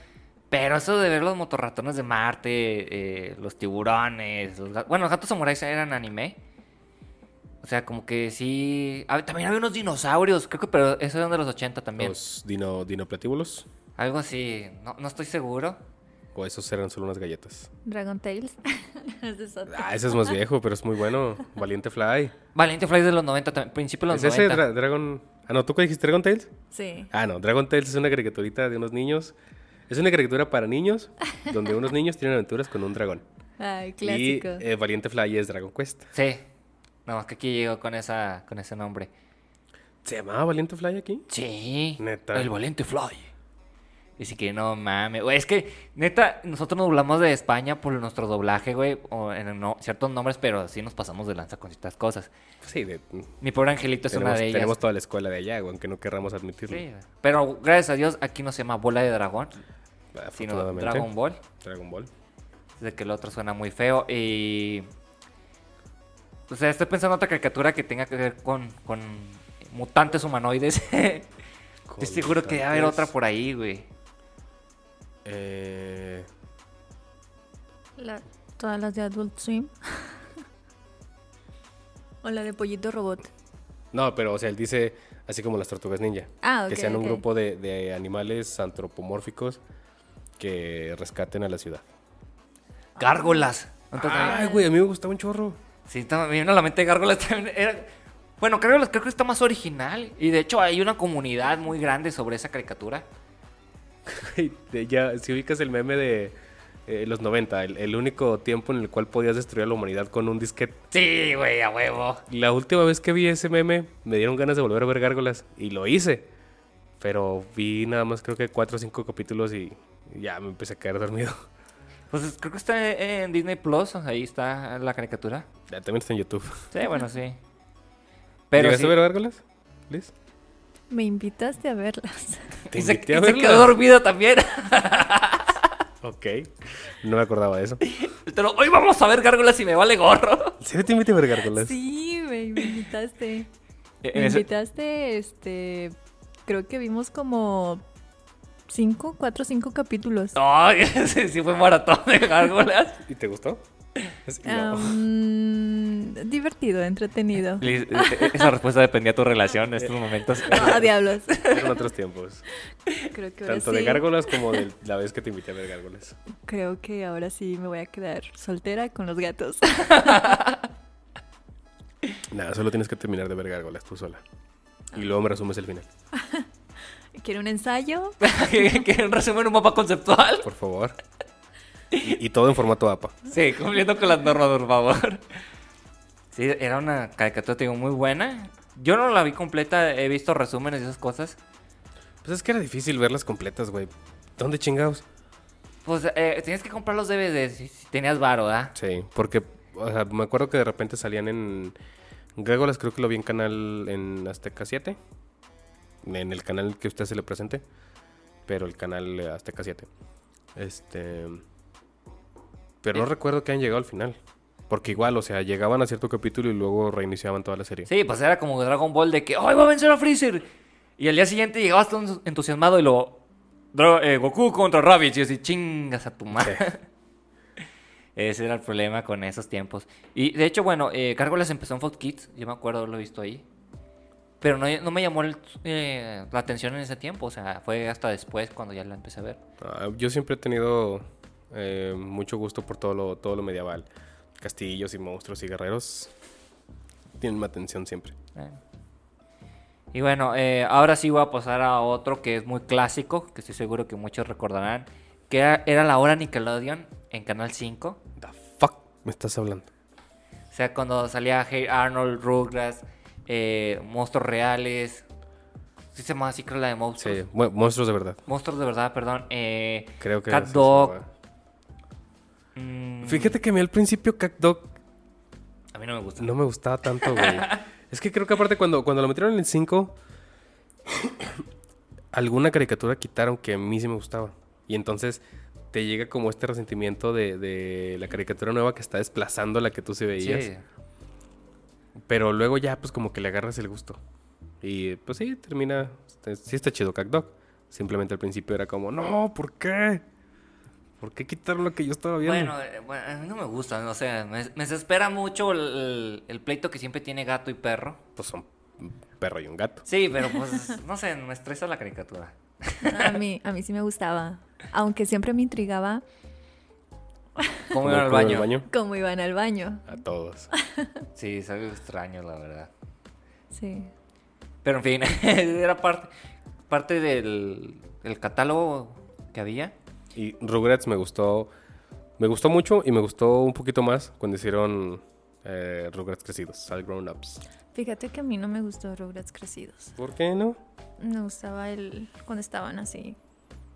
Pero eso de ver los motorratones de Marte, eh, los tiburones, los. Bueno, los gatos samuráis eran anime. O sea, como que sí... ah, también había unos dinosaurios, creo que, pero esos eran de los 80 también. Los dino, dinoplatíbulos. Algo así, no, no estoy seguro. O esos eran solo unas galletas. Dragon Tales. Ese es. Ah, ese es más viejo, pero es muy bueno. Valiente Fly. Valiente Fly es de los 90, también, principio de los ¿Es ese 90. Dra- Dragon... Ah, no, ¿tú qué dijiste? ¿Dragon Tales? Sí. Ah, no, Dragon Tales es una caricaturita de unos niños. Es una caricatura para niños, donde unos niños tienen aventuras con un dragón. Ay, clásico. Y eh, Valiente Fly es Dragon Quest. Sí. No, es que aquí llegó con, esa, con ese nombre. ¿Se llamaba Valiente Fly aquí? Sí. Neta. El Valiente Fly. Dice que no mames. Güey, es que, neta, nosotros nos doblamos de España por nuestro doblaje, güey. O en no- ciertos nombres, pero sí nos pasamos de lanza con ciertas cosas. Sí, de- Mi pobre angelito es tenemos, una de ellas. tenemos toda la escuela de allá, güey, aunque no querramos admitirlo. Sí, pero gracias a Dios aquí no se llama bola de dragón, sino. Dragon Ball. Dragon Ball. De que el otro suena muy feo y... O sea, estoy pensando en otra caricatura que tenga que ver con, con mutantes humanoides. estoy seguro que debe haber otra por ahí, güey. Eh, La- todas las de Adult Swim. o la de Pollito Robot. no, pero, o sea, él dice así como las tortugas ninja. Ah, que ok, sean un grupo de, de animales antropomórficos que rescaten a la ciudad. Gárgolas. Entonces, Ay, güey, a mí me gustaba un chorro. Sí, me vino a la mente Gárgolas también. Era... Bueno, creo que está más original. Y de hecho hay una comunidad muy grande sobre esa caricatura. Ya, si ubicas el meme de eh, los 90, el, el único tiempo en el cual podías destruir a la humanidad con un disquete. Sí, güey, a huevo. La última vez que vi ese meme, me dieron ganas de volver a ver gárgolas y lo hice. Pero vi nada más creo que cuatro o cinco capítulos y ya me empecé a quedar dormido. Pues creo que está en Disney Plus. Ahí está la caricatura. Ya, también está en YouTube. Sí, bueno, sí. Pero ¿Llegaste sí. a ver gárgolas? Liz? Me invitaste a verlas. Te Y se, invité a y se quedó dormido también. Ok. No me acordaba de eso. Pero hoy vamos a ver gárgolas y me vale gorro. ¿Sí te invité a ver gárgolas? Sí, me, me invitaste. En Me invitaste, este. Creo que vimos como. Cinco, cuatro, cinco capítulos. Ay, sí, sí fue maratón de gárgolas. ¿Y te gustó? Es- no. Am, divertido, entretenido. Eh, eh, Esa respuesta dependía de tu relación en estos momentos. Ah, diablos. Eran otros tiempos. Creo que ahora Tanto sí. de gárgolas como de la vez que te invité a ver gárgolas. Creo que ahora sí me voy a quedar soltera con los gatos. Nada, solo tienes que terminar de ver gárgolas tú sola. Y luego me resumes el final. ¿Quiere un ensayo? ¿Quieren resumen un mapa conceptual? Por favor. Y, y todo en formato APA. Sí, cumpliendo con las normas, por favor. Sí, era una caricatura, te digo, muy buena. Yo no la vi completa, he visto resúmenes y esas cosas. Pues es que era difícil verlas completas, güey. ¿Dónde chingados? Pues eh, tenías que comprar los DVDs si, tenías varo, ¿verdad? Sí, porque o sea, me acuerdo que de repente salían en... Gregolas creo que lo vi en canal en Azteca 7. En el canal que usted se le presente. Pero el canal eh, Azteca 7. Este... Pero no Eh. recuerdo que hayan llegado al final. Porque igual, o sea, llegaban a cierto capítulo y luego reiniciaban toda la serie. Sí, pues era como Dragon Ball de que ¡Ay, va a vencer a Freezer! Y al día siguiente llegabas todo entusiasmado y lo... "Dra- eh, Goku contra Rabbids. Y así, chingas a tu madre. Ese era el problema con esos tiempos. Y de hecho, bueno, eh, Gárgolas empezó en Fox Kids. Yo me acuerdo haberlo visto ahí. Pero no, no me llamó el- eh, la atención en ese tiempo. O sea, fue hasta después cuando ya la empecé a ver. Ah, yo siempre he tenido eh, mucho gusto por todo lo, todo lo medieval. Castillos y monstruos y guerreros. Tienen mi atención siempre. Eh. Y bueno, eh, ahora sí voy a pasar a otro que es muy clásico, que estoy seguro que muchos recordarán, que era, era la hora Nickelodeon en Canal 5. The fuck me estás hablando. O sea, cuando salía Hey Arnold, Rugrats, eh, Monstruos Reales. Sí se llamaba así, creo la de Monstruos. Sí, monstruos de verdad. Monstruos de verdad, perdón. eh, Creo que Cat Dog. mm, Fíjate que a mí al principio Cat Dog A mí no me gusta. no me gustaba tanto, güey. es que creo que aparte cuando, cuando lo metieron en el 5, alguna caricatura quitaron que a mí sí me gustaba. Y entonces te llega como este resentimiento de, de la caricatura nueva que está desplazando la que tú sí veías. Sí. Pero luego ya, pues como que le agarras el gusto. Y pues sí, termina. este, Sí está chido Cat Dog. Simplemente al principio era como, no, ¿por qué? ¿Por qué quitaron lo que yo estaba viendo? Bueno, eh, bueno, a mí no me gusta, o sea, me, me desespera mucho el, el- el pleito que siempre tiene gato y perro. Pues son un perro y un gato. Sí, pero pues, no sé, me estresa la caricatura. A mí, a mí sí me gustaba. Aunque siempre me intrigaba ¿Cómo iban al baño? cómo iban al baño. A todos. Sí, es algo extraño, la verdad. Sí. Pero en fin, era parte, parte del, del catálogo que había. Y Rugrats me gustó. Me gustó mucho y me gustó un poquito más cuando hicieron eh, Rugrats crecidos, All Grown Ups. Fíjate que a mí no me gustó Rugrats crecidos. ¿Por qué no? Me gustaba el cuando estaban así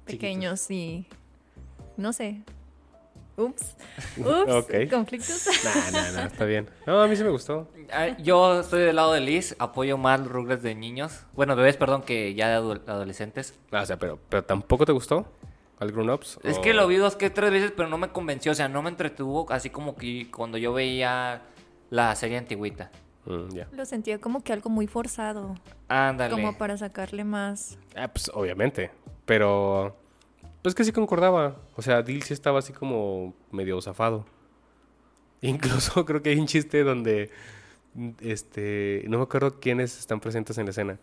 pequeños y no sé. Ups. Ups. Ok. Conflictos. Nah, nah, nah, está bien. No, a mí sí me gustó. Yo estoy del lado de Liz, apoyo más los Rugrats de niños. Bueno, bebés, perdón, que ya de adolescentes. Ah, o sea, pero, pero tampoco te gustó All Grown Ups. Es ¿O- que lo vi dos que tres veces, pero no me convenció, o sea, no me entretuvo, así como que cuando yo veía la serie antigüita. Mm. Lo sentía como que algo muy forzado. Ándale. Como para sacarle más. Ah, pues obviamente. Pero. Pues que sí concordaba. O sea, Dil sí estaba así como medio zafado. Incluso creo que hay un chiste donde. Este. No me acuerdo quiénes están presentes en la escena.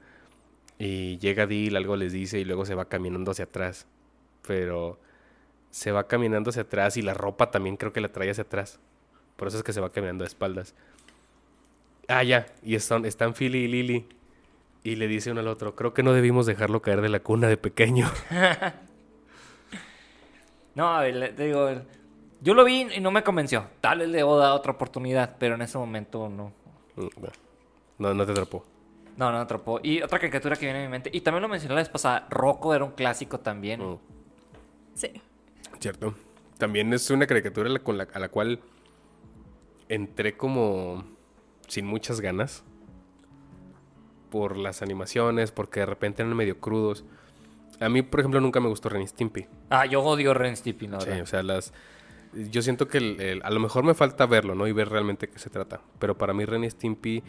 Y llega Dil, algo les dice y luego se va caminando hacia atrás. Pero. Se va caminando hacia atrás y la ropa también creo que la trae hacia atrás. Por eso es que se va caminando de espaldas. Ah, ya. Y están, están Philly y Lily. Y le dice uno al otro, creo que no debimos dejarlo caer de la cuna de pequeño. No, a ver, le- te digo, yo lo vi y no me convenció. Tal vez le debo dar otra oportunidad, pero en ese momento no. Mm. No, no te atrapó. No, no atrapó. Y otra caricatura que viene a mi mente, y también lo mencioné la vez pasada, Rocco era un clásico también. Mm, Sí. Cierto. También es una caricatura con la- a la cual entré como sin muchas ganas. Por las animaciones, porque de repente eran medio crudos. A mí, por ejemplo, nunca me gustó Ren y Stimpy. Ah, yo odio Ren y Stimpy, la Sí, o sea, las... Yo siento que el- el- a lo mejor me falta verlo, ¿no? Y ver realmente qué se trata. Pero para mí Ren y Stimpy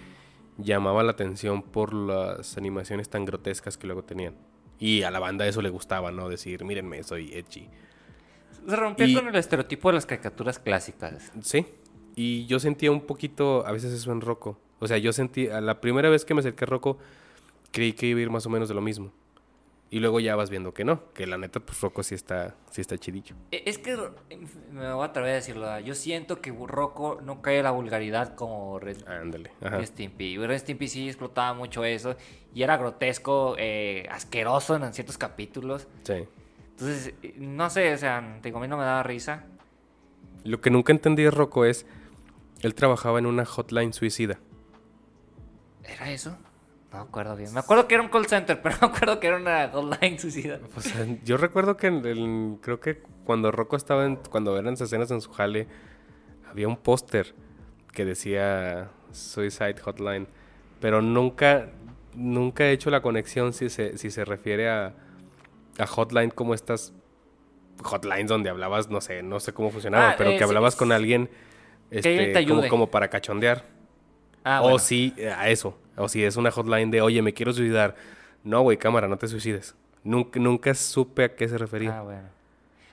llamaba la atención por las animaciones tan grotescas que luego tenían. Y a la banda eso le gustaba, ¿no? Decir, mírenme, soy edgy. Se rompió Y- con el estereotipo de las caricaturas clásicas. Sí. Y yo sentía un poquito, a veces eso en Rocco. O sea, yo sentí, a la primera vez que me acerqué a Rocco, creí que iba a ir más o menos de lo mismo. Y luego ya vas viendo que no, que la neta, pues Rocco sí está, sí está chidillo. E- Es que me voy a atrever a decirlo. Yo siento que Rocco no cae en la vulgaridad como Ren Ándale. Y Stimpy. Ren y Stimpy sí explotaba mucho eso. Y era grotesco, eh, asqueroso en ciertos capítulos. Sí. Entonces, no sé, o sea, te digo, a mí no me daba risa. Lo que nunca entendí de Rocco es, él trabajaba en una hotline suicida. ¿Era eso? No me acuerdo bien. Me acuerdo que era un call center, pero no me acuerdo que era una hotline suicida. O sea, yo recuerdo que en el- creo que cuando Rocco estaba en, cuando eran escenas en su jale, había un póster que decía Suicide Hotline, pero nunca, nunca he hecho la conexión si se, si se refiere a, a hotline como estas hotlines donde hablabas, no sé, no sé cómo funcionaba, Ah, pero eh, que hablabas con sí. alguien, alguien este, como para cachondear. Ah, o bueno. si, eh, a eso. O si es una hotline de, oye, me quiero suicidar. No, güey, cámara, no te suicides. Nunca, nunca supe a qué se refería. Ah, bueno.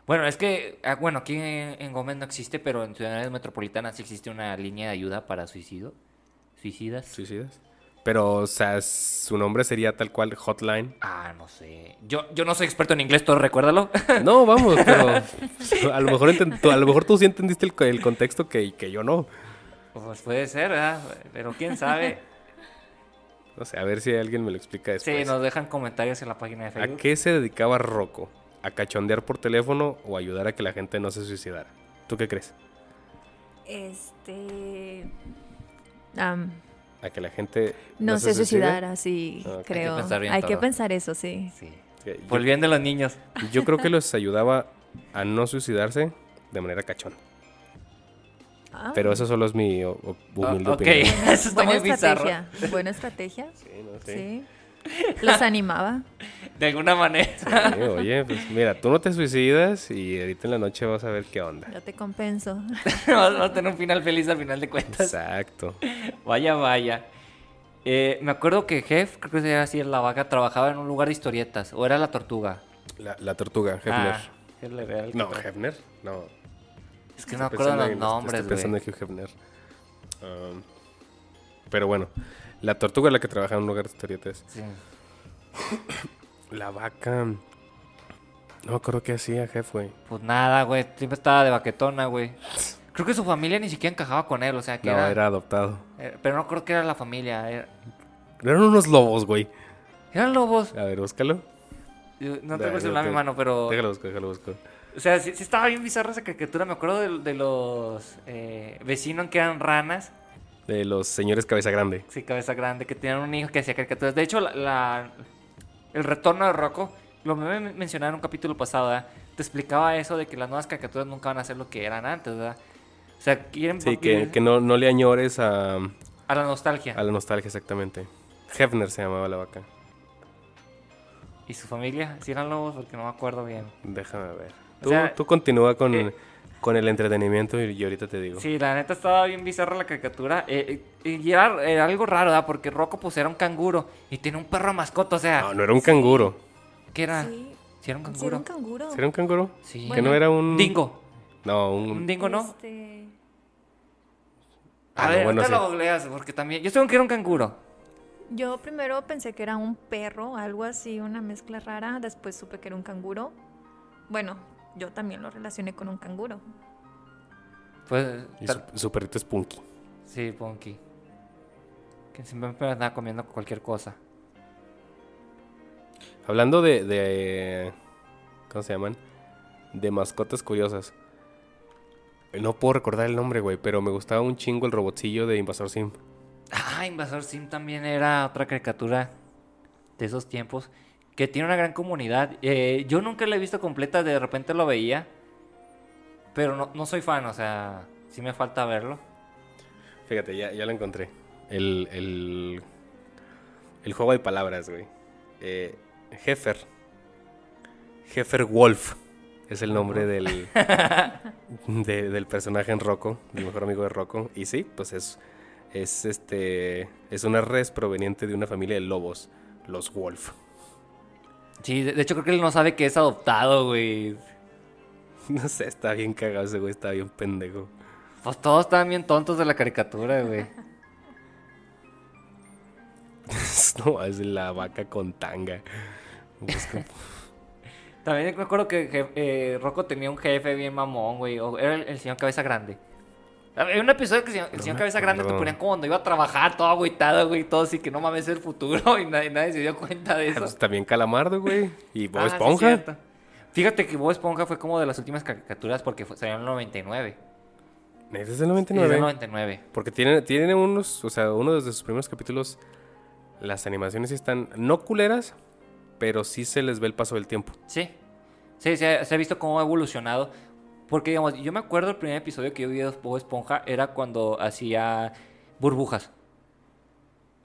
Bueno, es que, ah, bueno, aquí en, Gómez no existe, pero en ciudades metropolitanas sí existe una línea de ayuda para suicidio. Suicidas. ¿Suicidas? Pero, o sea, su nombre sería tal cual hotline. Ah, no sé. Yo, yo no soy experto en inglés, todo recuérdalo. No, vamos, pero a lo mejor, a lo mejor tú sí entendiste el, co- el contexto que, que yo no. Pues puede ser, ¿verdad? Pero quién sabe. No sé, a ver si alguien me lo explica después. Sí, nos dejan comentarios en la página de ¿A Facebook. qué se dedicaba Rocco? ¿A cachondear por teléfono o ayudar a que la gente no se suicidara? ¿Tú qué crees? Este. A que la gente no, se suicide? suicidara, sí, Ok. Hay que creo. pensar bien Hay que pensar eso, sí. Sí. Sí, yo- Por el bien de los niños. Yo creo que los ayudaba a no suicidarse de manera cachona. Ah, Pero eso solo es mi o- o- humilde Ah, ok, opinión. eso está buena muy bizarro. estrategia. Buena estrategia. Sí, no sé. Sí. Los animaba. De alguna manera. Sí, oye, pues mira, tú no te suicidas y ahorita en la noche vas a ver qué onda. Yo te compenso. Vamos a tener un final feliz al final de cuentas. Exacto. Vaya, vaya. Eh, me acuerdo que Jeff, creo que era así, la vaca, trabajaba en un lugar de historietas. O era la tortuga. La, la tortuga, Hefner. Ah, Hefner no, Hefner. No. Es que no me acuerdo los nombres, Estoy pensando güey. en Hugh Hefner. Um, pero bueno, la tortuga es la que trabaja en un lugar de historietas. Sí. La vaca. No me acuerdo qué hacía, Jeff, güey. Pues nada, güey. Siempre estaba de baquetona, güey. Creo que su familia ni siquiera encajaba con él, o sea, que No, era... era adoptado. eh, Pero no creo que era la familia. Era... Eran unos lobos, güey. Eran lobos. A ver, búscalo. Yo No tengo el celular en mi mano, pero... Déjalo buscar, déjalo buscar. O sea, sí, sí estaba bien bizarra esa caricatura. Me acuerdo de, de los eh, vecinos que eran ranas. De los señores cabeza grande. Sí, cabeza grande, que tenían un hijo que hacía caricaturas. De hecho, la, la- el retorno de Rocco, lo me mencionaron en un capítulo pasado, ¿verdad? Te explicaba eso de que las nuevas caricaturas nunca van a ser lo que eran antes, ¿verdad? O sea, quieren Sí, que, vivir que no, no le añores a, a la nostalgia. a la nostalgia, exactamente. Hefner se llamaba la vaca. ¿Y su familia? Si eran lobos, porque no me acuerdo bien. Déjame ver. O Tú, sea, tú continúa con, eh, con el entretenimiento y yo ahorita te digo. Sí, la neta estaba bien bizarra la caricatura. eh, eh, y era, era algo raro, ¿verdad? Porque Rocco pues era un canguro y tenía un perro mascota, o sea, No, no era un canguro. ¿qué era? Sí. Sí, era un Sí, canguro. era un canguro. ¿Sí ¿Era un canguro? Sí. Que Bueno, no era un... Dingo. No, Un un... dingo, ¿no? Este, A Ah, no, ver, bueno, ahorita sí. lo googleas, porque también... Yo según que era un canguro. Yo primero pensé que era un perro, algo así, una mezcla rara. Después supe que era un canguro. Bueno, yo también lo relacioné con un canguro. Pues... y su, su perrito es Punky. Sí, Punky. Que siempre andaba comiendo cualquier cosa. Hablando de, de... ¿Cómo se llaman? De mascotas curiosas. No puedo recordar el nombre, güey, pero me gustaba un chingo el robotcillo de Invasor Sim. Ah, Invasor Sim también era otra caricatura de esos tiempos que tiene una gran comunidad. Eh, yo nunca la he visto completa, de repente lo veía, pero no, no soy fan, o sea, sí me falta verlo. Fíjate, ya, ya lo encontré. El, el, el juego de palabras, güey. Eh, Heffer. Heffer Wolf. Es el nombre del, de- del personaje en Rocco, el mejor amigo de Rocco. Y sí, pues es, es este es una res proveniente de una familia de lobos, los Wolf. Sí, de, hecho creo que él no sabe que es adoptado, güey. No sé, está bien cagado ese güey, está bien pendejo. Pues todos estaban bien tontos de la caricatura, güey. no, es la vaca con tanga. Busca- También me acuerdo que eh, Rocco tenía un jefe bien mamón, güey. Era el, el señor Cabeza Grande. Hay un episodio que el señor, el Cabeza Grande te ponían como cuando iba a trabajar, todo agüitado, güey, todo así que no mames es el futuro y nadie, nadie se dio cuenta de eso. Pues también Calamardo, güey. Y Bob Ah, sí, Esponja. cierto. Fíjate que Bob Esponja fue como de las últimas caricaturas porque fue, salió en el 99. ¿Es Es 99? del 99. Porque tiene, tiene unos, o sea, uno de sus primeros capítulos, las animaciones sí están, no culeras, pero sí se les ve el paso del tiempo. Sí. Sí, se ha, se ha visto cómo ha evolucionado. Porque, digamos, yo me acuerdo el primer episodio que yo vi de Bob Esponja era cuando hacía burbujas.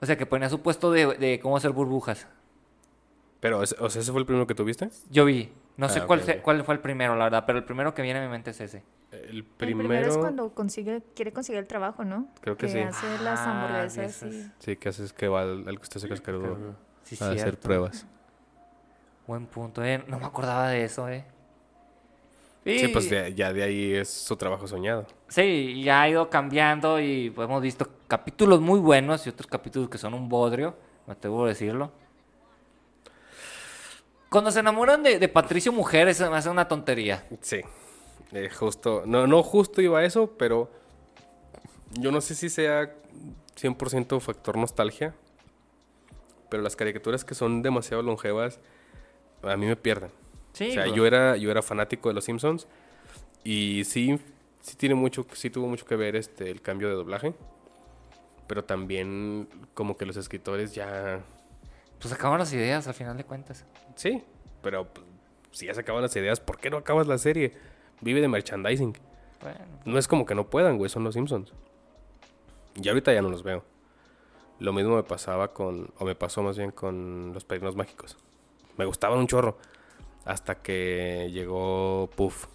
O sea, que ponía su puesto de, de cómo hacer burbujas. Pero, o sea, ¿ese fue el primero que tuviste? Yo vi. No sé Ah, cuál, ok. cuál fue el primero, la verdad, pero el primero que viene a mi mente es ese. El El primero, es cuando consigue, quiere conseguir el trabajo, ¿no? Creo que sí. hace las Ah, hamburguesas y... sí, que haces que va al, al que usted se cascarudo Sí, a hacer pruebas. Buen punto, eh. No me acordaba de eso, eh. Sí, Y- pues de- ya de ahí es su trabajo soñado. Sí, ya ha ido cambiando y pues, hemos visto capítulos muy buenos y otros capítulos que son un bodrio, me atrevo a decirlo. Cuando se enamoran de, de Patricio Mujer, eso me hace una tontería. Sí, eh, justo, no, no justo iba a eso, pero yo no sé si sea 100% factor nostalgia, pero las caricaturas que son demasiado longevas a mí me pierden. Sí, o sea, bro. yo era, yo era fanático de los Simpsons y sí, sí tiene mucho, sí tuvo mucho que ver este el cambio de doblaje, pero también como que los escritores ya Pues acaban las ideas al final de cuentas. Sí, pero pues, si ya se acaban las ideas, ¿por qué no acabas la serie? Vive de merchandising. Bueno, No es como que no puedan, güey, son los Simpsons. Y ahorita ya no los veo. Lo mismo me pasaba con, o me pasó más bien con los Padrinos Mágicos. Me gustaban un chorro. Hasta que llegó Puff.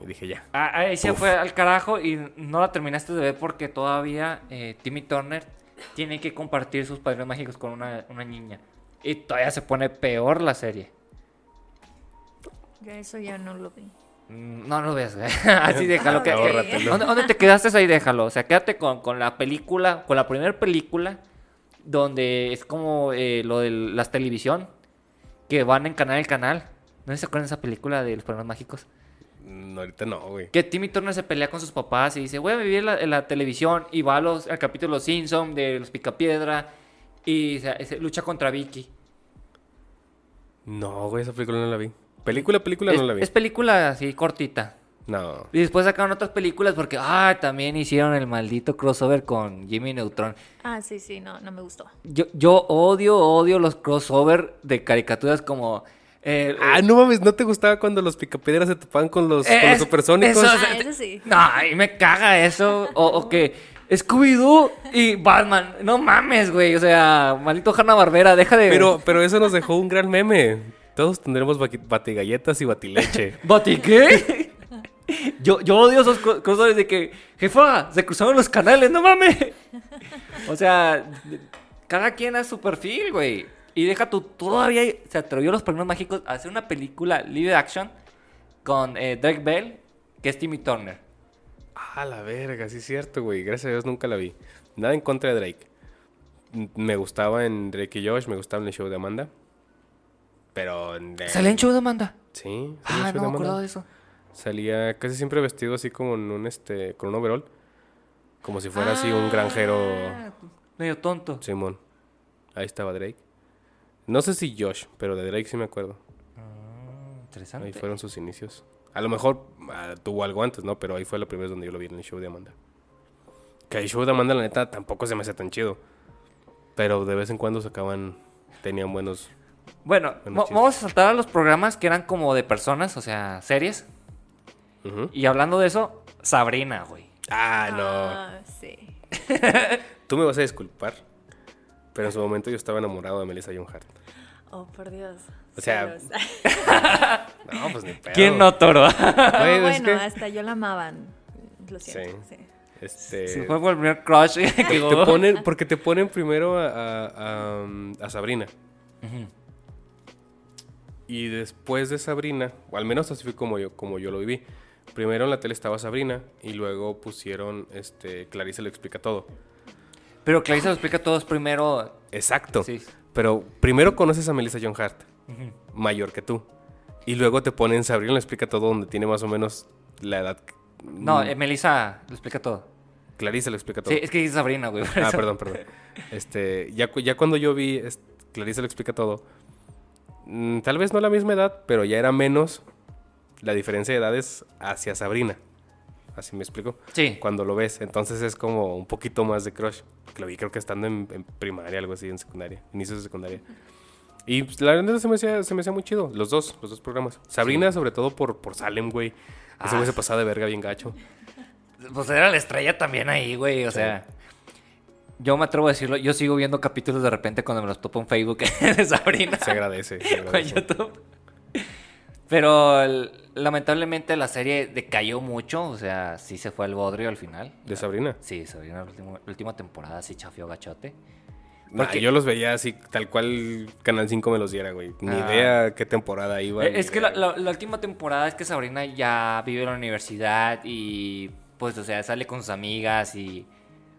Y dije, ya. Ah, ahí se Uf. fue al carajo y no la terminaste de ver porque todavía eh, Timmy Turner tiene que compartir sus padrinos mágicos con una, una niña. Y todavía se pone peor la serie. Yo eso ya no lo vi. Mm, No, no lo veas, güey. Así déjalo. que-. ¿Dónde, dónde te quedaste ahí? Déjalo. O sea, quédate con, con la película, con la primera película, donde es como eh, lo de las televisión, que van en canal en canal. ¿No se acuerdan de esa película de los problemas mágicos? Mm, ahorita no, güey. Que Timmy Turner se pelea con sus papás y dice, voy a vivir en la, en la televisión y va a los, al capítulo de Los Simpson, de los Picapiedra y se, se lucha contra Vicky. No, güey, esa película no la vi. Película, película Es, no la vi. es película así cortita. No. Y después sacaron otras películas porque, ah, también hicieron el maldito crossover con Jimmy Neutron. Ah, sí, sí, no, no me gustó. Yo, yo odio, odio los crossover de caricaturas como... eh, Ah, no mames, ¿no te gustaba cuando los picapiedras se topaban con los, con los Es- supersónicos? eso- Ah, eso sí. No, y me caga eso. O, o que Scooby-Doo y Batman. No mames, güey. O sea, maldito Hanna Barbera, deja de. Pero, pero eso nos dejó un gran meme. Todos tendremos batigalletas y batileche. ¿Bati qué? yo, yo odio esos crossovers de que, jefa, se cruzaron los canales, no mames. O sea, cada quien a su perfil, güey. Y deja tú, todavía se atrevió los premios mágicos a hacer una película live action con eh, Drake Bell, que es Timmy Turner. ah, la verga, sí es cierto, güey. Gracias a Dios nunca la vi. Nada en contra de Drake. Me gustaba en Drake y Josh, me gustaba en el show de Amanda. Pero en... de- ¿Sale en show de Amanda? Sí, salía Ah, no me acuerdo de eso. Salía casi siempre vestido así como en un, este, con un overall. Como si fuera así un granjero Ah, Medio tonto. Simón. Ahí estaba Drake. No sé si Josh, pero de Drake sí me acuerdo. Ahí Interesante. fueron sus inicios. A lo mejor ah, tuvo algo antes, ¿no? Pero ahí fue la primera vez donde yo lo vi en el show de Amanda. Que el show de Amanda, la neta, tampoco se me hace tan chido. Pero de vez en cuando sacaban... Tenían buenos... Bueno, Buenos vamos a saltar a los programas que eran como de personas, o sea, series. Y hablando de eso, Sabrina, güey. Ah, no. Ah, sí. Tú me vas a disculpar. Pero en su momento yo estaba enamorado de Melissa John Hart. Oh, por Dios. O sea. No, pues ni pedo. ¿Quién no, Toro? Es bueno, que- hasta yo la amaban. Lo siento. Sí. sí. Este... Se fue por el primer crush que Te hubo. ponen, porque te ponen primero a, a- a, a Sabrina. Y después de Sabrina, o al menos así fue como yo, como yo lo viví. Primero en la tele estaba Sabrina y luego pusieron este Clarice lo explica todo. Pero Clarissa lo explica todos primero. Exacto. Sí. Pero primero conoces a Melissa John Hart, mayor que tú. Y luego te ponen Sabrina lo explica todo, donde tiene más o menos la edad. No, eh, Melissa lo explica todo. Clarice lo explica todo. Sí, es que dice Sabrina, güey. Ah, eso. perdón, perdón. Este, ya, ya cuando yo vi, Clarice lo explica todo. mm, tal vez no la misma edad, pero ya era menos la diferencia de edades hacia Sabrina. Así me explico. Sí. Cuando lo ves, entonces es como un poquito más de crush. Que lo vi creo que estando en, en primaria, algo así, en secundaria, inicios de secundaria. Y pues, la verdad se me, hacía, se me hacía muy chido, los dos, los dos programas. Sabrina, sobre todo por, por Salem, güey. Ese güey Ah. se pasaba de verga bien gacho. Pues era la estrella también ahí, güey. O sea, yo me atrevo a decirlo. Yo sigo viendo capítulos de repente cuando me los topo en Facebook de Sabrina. Se agradece. se en agradece. YouTube. Pero lamentablemente la serie decayó mucho. O sea, sí se fue al bodrio al final. ¿De Sabrina? Sí, Sabrina, la última, temporada sí chafió gachote. Nah, Porque- yo los veía así, tal cual Canal 5 me los diera, güey. Ni Ah. idea qué temporada iba. Ni Es que la, idea. la- la última temporada es que Sabrina ya vive en la universidad y pues, o sea, sale con sus amigas y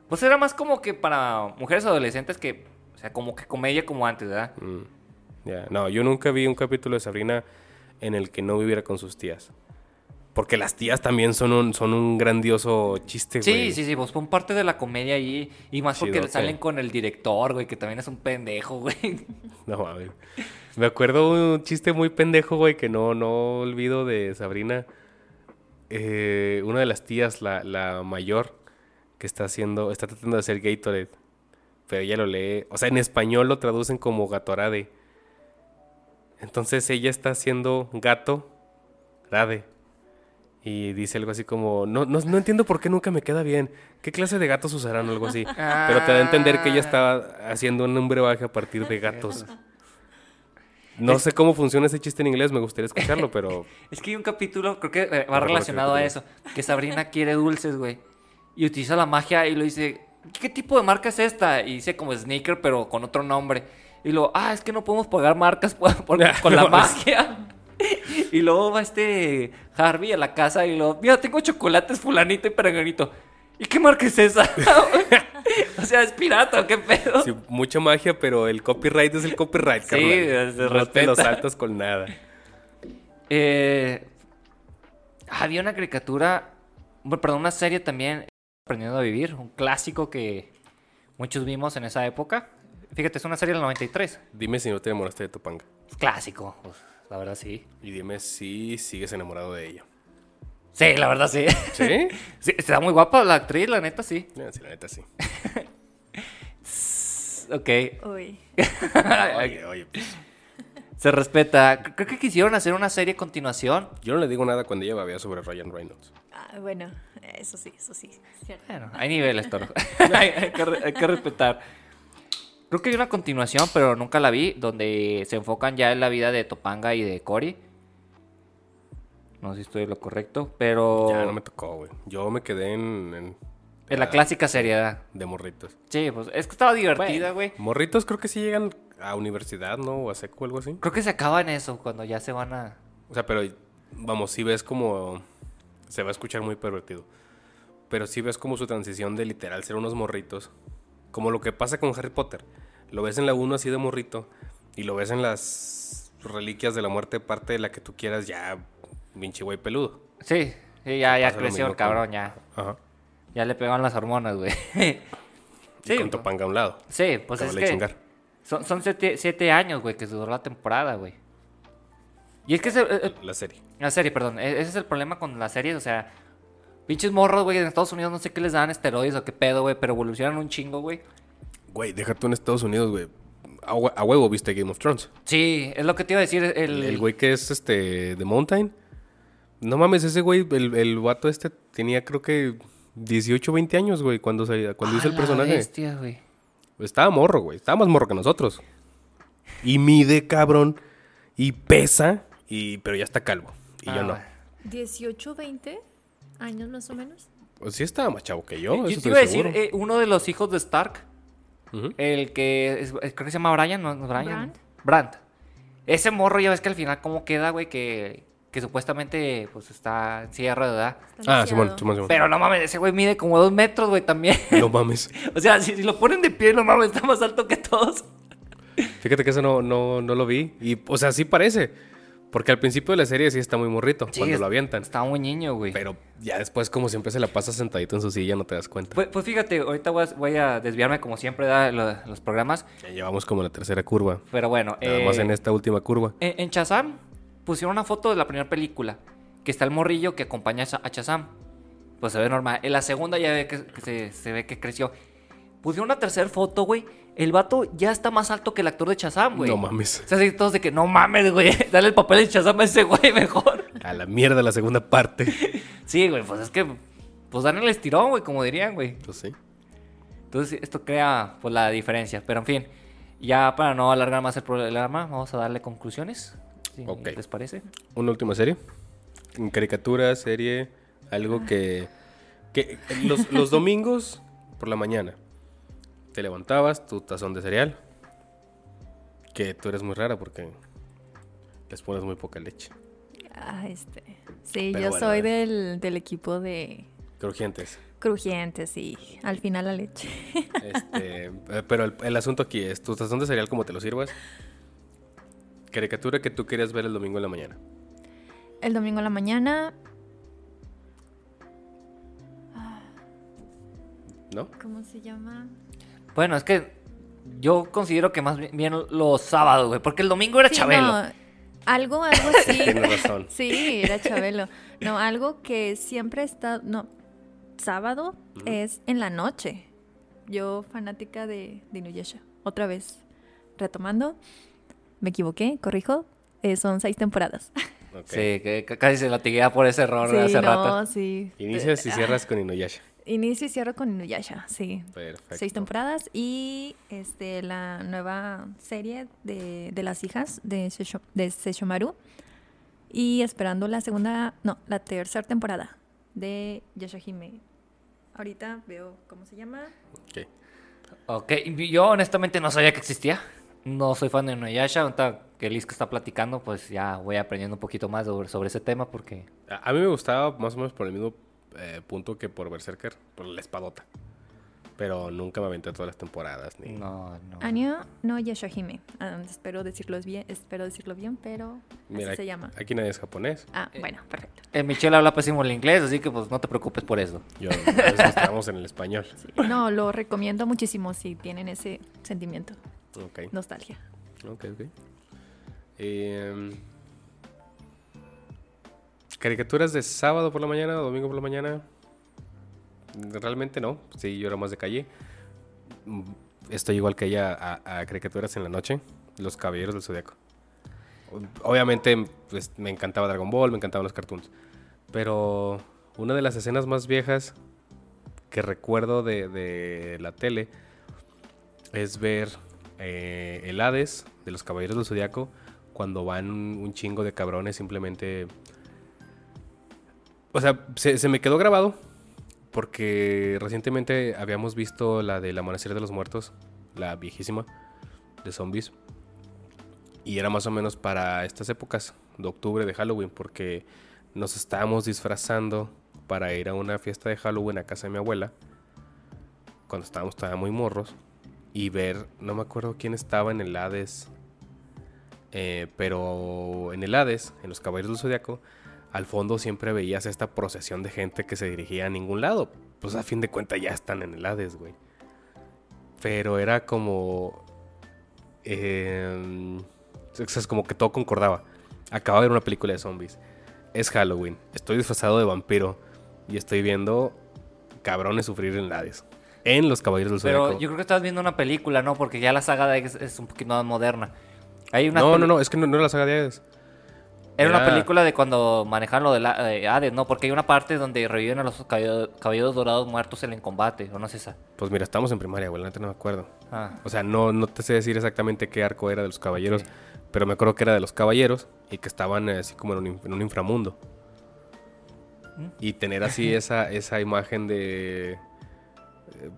pues era más como que para mujeres adolescentes que, o sea, como que comedia como antes, ¿verdad? Mm, ya. No, yo nunca vi un capítulo de Sabrina en el que no viviera con sus tías. Porque las tías también son un, son un grandioso chiste, Sí, güey. sí, sí, pues son parte de la comedia ahí y más porque salen con el director, güey, que también es un pendejo, güey. No mames. Me acuerdo un chiste muy pendejo, güey, que no, no olvido de Sabrina. Eh, una de las tías, la, la mayor, que está haciendo, está tratando de hacer Gatorade. Pero ella lo lee, o sea, en español lo traducen como Gatorade. Entonces ella está haciendo gato, rade. Y dice algo así como, no, no, no entiendo por qué nunca me queda bien. ¿Qué clase de gatos usarán o algo así? Pero te da a entender que ella estaba haciendo un brebaje a partir de gatos. No sé cómo funciona ese chiste en inglés, me gustaría escucharlo, pero Es que hay un capítulo, creo que eh, va relacionado a eso, que Sabrina quiere dulces, güey. Y utiliza la magia y lo dice, ¿qué tipo de marca es esta? Y dice como sneaker, pero con otro nombre. Y luego, ah, es que no podemos pagar marcas por- por- con la magia. Y luego va este Harvey a la casa y lo, mira, tengo chocolates fulanito y peregrino. ¿Y qué marca es esa? o sea, es pirata, ¿o ¿qué pedo? sí, mucha magia, pero el copyright es el copyright, Sí, carnal. se no te lo saltas con nada. Eh, había una caricatura, perdón, una serie también, Aprendiendo a Vivir, un clásico que muchos vimos en esa época. Fíjate, es una serie del 93. Dime si no te enamoraste de Topanga. Es clásico, pues, la verdad sí. Y dime si sigues enamorado de ella. Sí, la verdad sí. ¿Sí? sí está muy guapa la actriz, la neta sí. Ah, sí, la neta sí. Ok. Uy. Oye, oye, pues, Se respeta. Creo que quisieron hacer una serie a continuación. yo no le digo nada cuando ella babea sobre Ryan Reynolds. Ah, bueno, eso sí, eso sí. cierto. Bueno, hay niveles, Toro. hay, hay que, re- hay que respetar. Creo que hay una continuación, pero nunca la vi, donde se enfocan ya en la vida de Topanga y de Cory. No sé si estoy en lo correcto, pero Ya no me tocó, güey. Yo me quedé en, en- en la clásica seriedad. de morritos. Sí, pues es que estaba divertida, güey. Morritos creo que sí llegan a universidad, ¿no? O a seco o algo así. Creo que se acaba en eso, cuando ya se van a... O sea, pero vamos, si ves como. Se va a escuchar muy pervertido. Pero si ves como su transición de literal ser unos morritos. Como lo que pasa con Harry Potter. Lo ves en la 1 así de morrito. Y lo ves en las reliquias de la muerte, parte de la que tú quieras, ya. Pinche güey peludo. Sí, sí ya, ya creció el cabrón, con- ya. Ajá. Ya le pegaban las hormonas, güey. Y sí, con Topanga a un lado. sí, pues es Acábale de que... Son, son siete, siete años, güey, que duró la temporada, güey. Y es que ese- eh, eh, La serie. la serie, perdón, e- ese es el problema con las series, o sea, pinches morros, güey, en Estados Unidos no sé qué les dan esteroides o qué pedo, güey, pero evolucionan un chingo, güey. Güey, deja tú en Estados Unidos, güey. A, hue- a huevo viste Game of Thrones. Sí, es lo que te iba a decir, el... El, güey que es este. The Mountain. No mames, ese güey, el, el vato este tenía creo que 18, 20 años, güey, cuando, se, cuando hizo ¡A el personaje. bestia, güey. Estaba morro, güey. Estaba más morro que nosotros. Y mide, cabrón. Y pesa. Y, pero ya está calvo. Y yo Ah, no. güey. 18, 20 años más o menos. Pues sí estaba más chavo que yo. Yo eso te iba a decir, eh, uno de los hijos de Stark, el que es- creo que se llama Brian, ¿no? ¿No es Brian? Brand. Brandt. Ese morro ya ves que al final cómo queda, güey, que, que supuestamente pues está en silla de ruedas, ¿verdad? Está Ah, Simón. Simón, Simón. Pero no mames, ese güey mide como dos metros, güey, también. No mames. o sea, si, si lo ponen de pie, no mames, está más alto que todos. Fíjate que eso no, no, no lo vi. Y, o sea, sí parece. Porque al principio de la serie sí está muy morrito. Sí, cuando lo avientan. Estaba muy niño, güey. Pero ya después, como siempre se la pasa sentadito en su silla, no te das cuenta. Pues, pues fíjate, ahorita voy a, voy a desviarme como siempre da lo- los programas. Ya llevamos como la tercera curva. Pero bueno, Nada más eh, en esta última curva. en, en Shazam pusieron una foto de la primera película. Que está el morrillo que acompaña a Sha- a Shazam. pues se ve normal. En la segunda ya ve que, que se, se ve que creció. Pusieron una tercera foto, güey. El vato ya está más alto que el actor de Shazam, güey. No mames. O sea, así todos de que no mames, güey. Dale el papel de Shazam a ese güey mejor. A la mierda la segunda parte. Sí, güey, pues es que. Pues dan el estirón, güey, como dirían, güey. Pues sí. Entonces, esto crea, pues, la diferencia. Pero en fin, ya para no alargar más el programa, vamos a darle conclusiones. Si. ¿Les parece? Una última serie. En Caricatura, serie, algo que... que los, los domingos por la mañana te levantabas, tu tazón de cereal, que tú eres muy rara porque les pones muy poca leche. Ah, este. Sí, Pero yo bueno, soy del, del equipo de Crujientes. crujientes y al final la leche. Este, eh, pero el, el asunto aquí es, tu tazón de cereal como te lo sirvas, caricatura que tú querías ver el domingo en la mañana. El domingo en la mañana, ¿No? ¿cómo se llama? Bueno, es que yo considero que más bien- los sábados, güey. Porque el domingo era Sí, Chabelo. no, algo, algo así. Tienes razón. Sí, era Chabelo. No, algo que siempre está, no, sábado es en la noche. Yo fanática de, de Inuyasha. Otra vez, retomando, me equivoqué, corrijo, eh, son seis temporadas. Sí, que casi se latiguea por ese error sí, hace no, rato. sí. Inicias y Ah, cierras con Inuyasha. Inicio y cierro con Inuyasha, sí. Perfecto. Seis temporadas y este la nueva serie de, de las hijas de, Seisho- de Seishomaru. Y esperando la segunda, no, la tercera temporada de Yashahime. Ahorita veo cómo se llama. Ok. Ok, yo honestamente no sabía que existía. No soy fan de Inuyasha. Ahorita que Liz que está platicando, pues ya voy aprendiendo un poquito más sobre, sobre ese tema porque... A, a mí me gustaba más o menos por el mismo eh, punto que por Berserker, por la espadota. Pero nunca me aventé todas las temporadas. Ni... No, no. Anio no Yashahime. Ah, espero decirlo bien, espero decirlo bien, pero Mira, así se llama. Aquí nadie es japonés. Ah, bueno, perfecto. Eh, Michelle habla pésimo el inglés, así que pues no te preocupes por eso. Yo, a veces estamos en el español. No, lo recomiendo muchísimo si tienen ese sentimiento, Ok, nostalgia. ok, ok. Em, ¿Caricaturas de sábado por la mañana o domingo por la mañana? Realmente no. Sí, yo era más de calle. Mm, Estoy igual que ella a, caricaturas en la noche. Los Caballeros del Zodiaco. Obviamente, pues me encantaba Dragon Ball, me encantaban los cartoons. Pero una de las escenas más viejas que recuerdo de, de la tele es ver eh, el Hades de los Caballeros del Zodiaco cuando van un chingo de cabrones simplemente... O sea, se, me quedó grabado porque recientemente habíamos visto la del Amanecer de los Muertos, la viejísima de zombies. Y era más o menos para estas épocas de octubre de Halloween porque nos estábamos disfrazando para ir a una fiesta de Halloween a casa de mi abuela cuando estábamos todavía muy morros y ver, no me acuerdo quién estaba en el Hades, eh, pero en el Hades, en los Caballeros del Zodiaco, al fondo siempre veías esta procesión de gente que se dirigía a ningún lado. Pues a fin de cuentas ya están en el Hades, güey. Pero era como... eh, sea, es como que todo concordaba. Acabo de ver una película de zombies. Es Halloween. Estoy disfrazado de vampiro. Y estoy viendo cabrones sufrir en el Hades. En los Caballeros del Pero Zodiaco. yo creo que estás viendo una película, ¿no? Porque ya la saga de es, es un poquito más moderna. Hay una No, no, no. Es que no, no era la saga de Hades. Era una película de cuando manejaban lo de la, de Hades, ¿no? Porque hay una parte donde reviven a los caballeros, caballeros dorados muertos en el combate, ¿o no es esa? Pues mira, estamos en primaria, güey. La neta no me acuerdo. Ah, O sea, no, no te sé decir exactamente qué arco era de los caballeros. Pero me acuerdo que era de los caballeros. Y que estaban eh, así como en un, in- en un inframundo. Y tener así esa, esa imagen de... eh,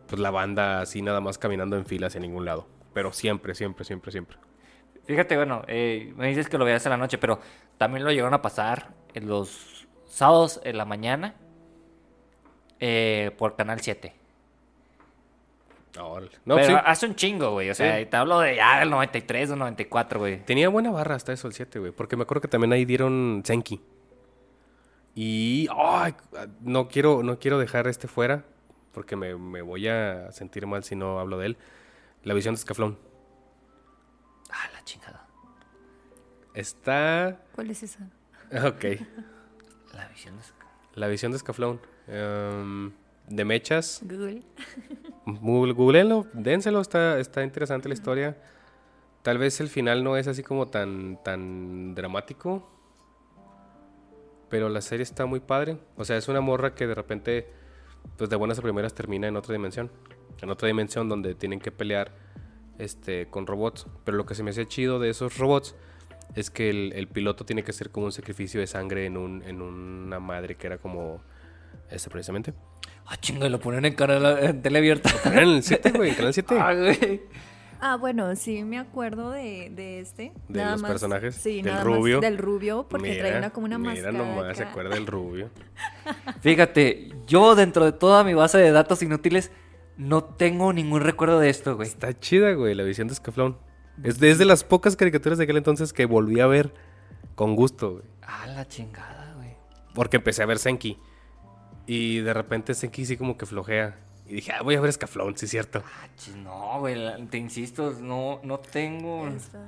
Pues la banda así nada más caminando en fila hacia ningún lado. Pero siempre, siempre, siempre, siempre. Fíjate, bueno, eh, me dices que lo veías en la noche, pero también lo llegaron a pasar en los sábados en la mañana eh, por Canal 7. Ah, órale. No, pero sí. hace un chingo, güey. O sea, Sí. te hablo de ya del 93 o 94, güey. Tenía buena barra hasta eso el 7, güey. Porque me acuerdo que también ahí dieron Senki. Y ay, no quiero, no quiero dejar este fuera. Porque me, me voy a sentir mal si no hablo de él. La visión de Escaflón. Ah, la chingada. Está. ¿Cuál es esa? Ok. La visión es... La visión de Escaflón. Em, de mechas. Google. Google, googleenlo, dénselo, está, está interesante la historia. Tal vez el final no es así como tan, tan dramático. Pero la serie está muy padre. O sea, es una morra que de repente, pues de buenas a primeras termina en otra dimensión. En otra dimensión donde tienen que pelear este, con robots. Pero lo que se me hace chido de esos robots es que el, el piloto tiene que ser como un sacrificio de sangre en, un, en una madre que era como este precisamente. Ah, chinga, lo ponen en, canal, en tele abierta. En el 7, güey, en Canal 7. Ah, güey. Ah, bueno, sí, me acuerdo de, de este. ¿De Nada los más- personajes? Sí, ¿Del nada rubio? Más del rubio, porque Mira, trae una, como una mira máscara. nomás, se acuerda del rubio. Fíjate, yo dentro de toda mi base de datos inútiles no tengo ningún recuerdo de esto, güey. Está chida, güey, la visión de Escaflón. Es de, es de las pocas caricaturas de aquel entonces que volví a ver con gusto, güey. Ah, la chingada, güey. Porque empecé a ver Senki. Y de repente Senki sí como que flojea. Y dije, ah, voy a ver Escaflón, sí es cierto. Ah, chis, no, güey, te insisto, no, no tengo... Esta.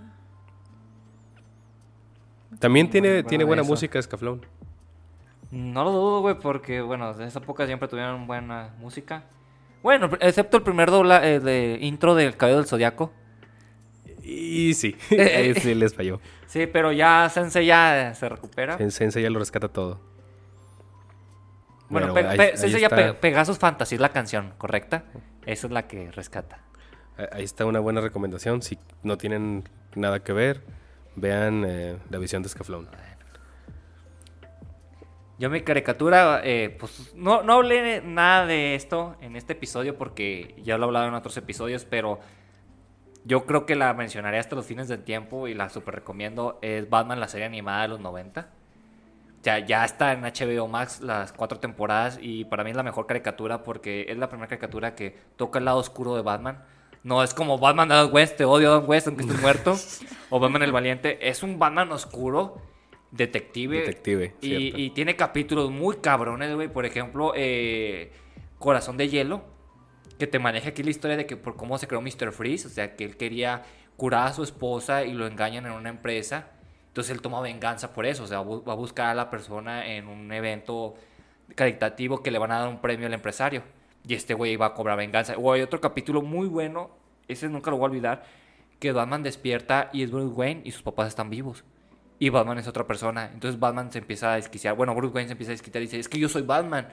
También No tiene, tiene buena eso. música Escaflón. No lo dudo, güey, porque, bueno, de esa época siempre tuvieron buena música. Bueno, excepto el primer dobla eh, de intro del Cabello del Zodiaco. Y sí, Eh, ahí sí les falló. Sí, pero ya Sensei ya se recupera. En Sensei ya lo rescata todo. Bueno, Bueno, Pe- ahí- Pe- ahí Sensei ya. Pe- Pegasus Fantasy es la canción, ¿correcta? Esa es la que rescata. Ah, Ahí está una buena recomendación. Si no tienen nada que ver, vean eh, la visión de Escaflón. Yo mi caricatura, eh, pues no, no hablé nada de esto en este episodio porque ya lo he hablado en otros episodios, pero yo creo que la mencionaré hasta los fines del tiempo y la super recomiendo. Es Batman, la serie animada de los 90. Ya, ya está en HBO Max las cuatro temporadas y para mí es la mejor caricatura porque es la primera caricatura que toca el lado oscuro de Batman. No es como Batman de Adam West, te odio Adam West aunque estés muerto. o Batman el Valiente. Es un Batman oscuro, detective. Detective, Y, tiene capítulos muy cabrones, güey. Por ejemplo, eh, Corazón de Hielo. Que te maneja aquí la historia de que por cómo se creó Mr. Freeze. O sea, que él quería curar a su esposa y lo engañan en una empresa. Entonces él toma venganza por eso. O sea, va a buscar a la persona en un evento caritativo que le van a dar un premio al empresario. Y este güey va a cobrar venganza. O hay otro capítulo muy bueno. Ese nunca lo voy a olvidar. Que Batman despierta y es Bruce Wayne y sus papás están vivos. Y Batman es otra persona. Entonces Batman se empieza a desquiciar. Bueno, Bruce Wayne se empieza a desquiciar y dice, es que yo soy Batman.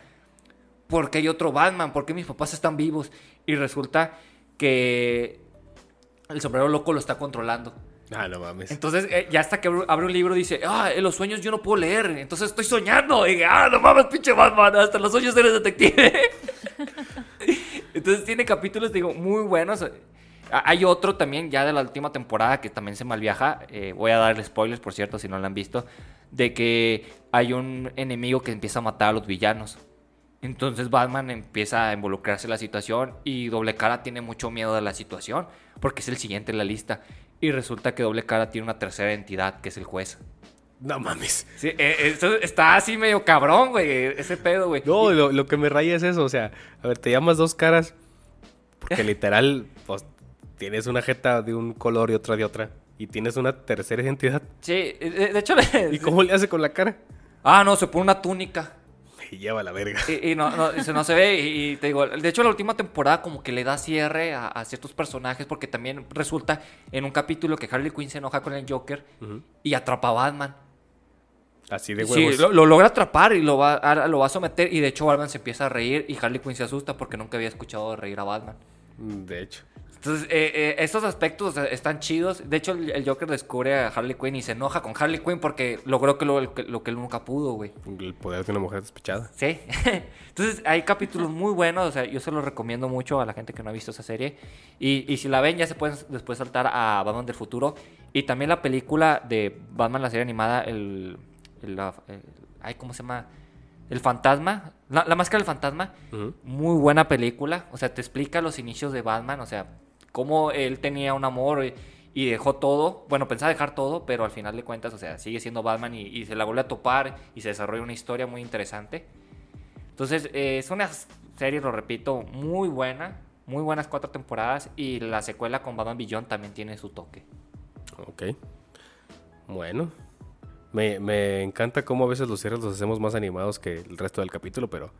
¿Por qué hay otro Batman? ¿Por qué mis papás están vivos? Y resulta que el sombrero loco lo está controlando. Ah, no mames. Entonces, eh, ya hasta que abre, un libro dice, ah, en los sueños yo no puedo leer, entonces estoy soñando. Y ah, no mames, pinche Batman, hasta en los sueños eres detective. entonces tiene capítulos, digo, muy buenos. Ah, Hay otro también, ya de la última temporada, que también se malviaja. eh, voy a darle spoilers, por cierto, si no lo han visto. De que hay un enemigo que empieza a matar a los villanos. Entonces Batman empieza a involucrarse en la situación y Doble Cara tiene mucho miedo de la situación porque es el siguiente en la lista. Y resulta que Doble Cara tiene una tercera entidad que es el juez. No mames. Sí, eh, eso está así medio cabrón, güey, ese pedo, güey. No, lo, lo que me raya es eso. O sea, a ver, te llamas dos caras. Porque literal, pues tienes una jeta de un color y otra de otra. Y tienes una tercera identidad. Sí, de hecho... ¿Y cómo le hace con la cara? Ah, no, se pone una túnica. Me lleva la verga. Y, y no, no, y se- no se ve. Y, y te digo, de hecho, la última temporada como que le da cierre a, a ciertos personajes. Porque también resulta en un capítulo que Harley Quinn se enoja con el Joker y atrapa a Batman. Así de Sí, huevos. lo, lo logra atrapar y lo va, a, lo va a someter. Y de hecho, Batman se empieza a reír y Harley Quinn se asusta porque nunca había escuchado reír a Batman. De hecho. Entonces, eh, eh, estos aspectos eh, están chidos. De hecho, el, el Joker descubre a Harley Quinn y se enoja con Harley Quinn porque logró que lo, que- lo que él nunca pudo, güey. El poder de una mujer despechada. Sí. Entonces, hay capítulos muy buenos. O sea, yo se los recomiendo mucho a la gente que no ha visto esa serie. Y, y si la ven, ya se pueden después saltar a Batman del futuro. Y también la película de Batman, la serie animada, el. el- ay, ¿cómo se llama? El fantasma. La, la máscara del fantasma. Muy buena película. O sea, te explica los inicios de Batman. O sea, cómo él tenía un amor y, dejó todo. Bueno, pensaba dejar todo, pero al final de cuentas, o sea, sigue siendo Batman y, y se la vuelve a topar y se desarrolla una historia muy interesante. Entonces, eh, es una serie, lo repito, muy buena. Muy buenas cuatro temporadas. Y la secuela con Batman Beyond también tiene su toque. Ok. Bueno. Me, me encanta cómo a veces los cierres los hacemos más animados que el resto del capítulo, pero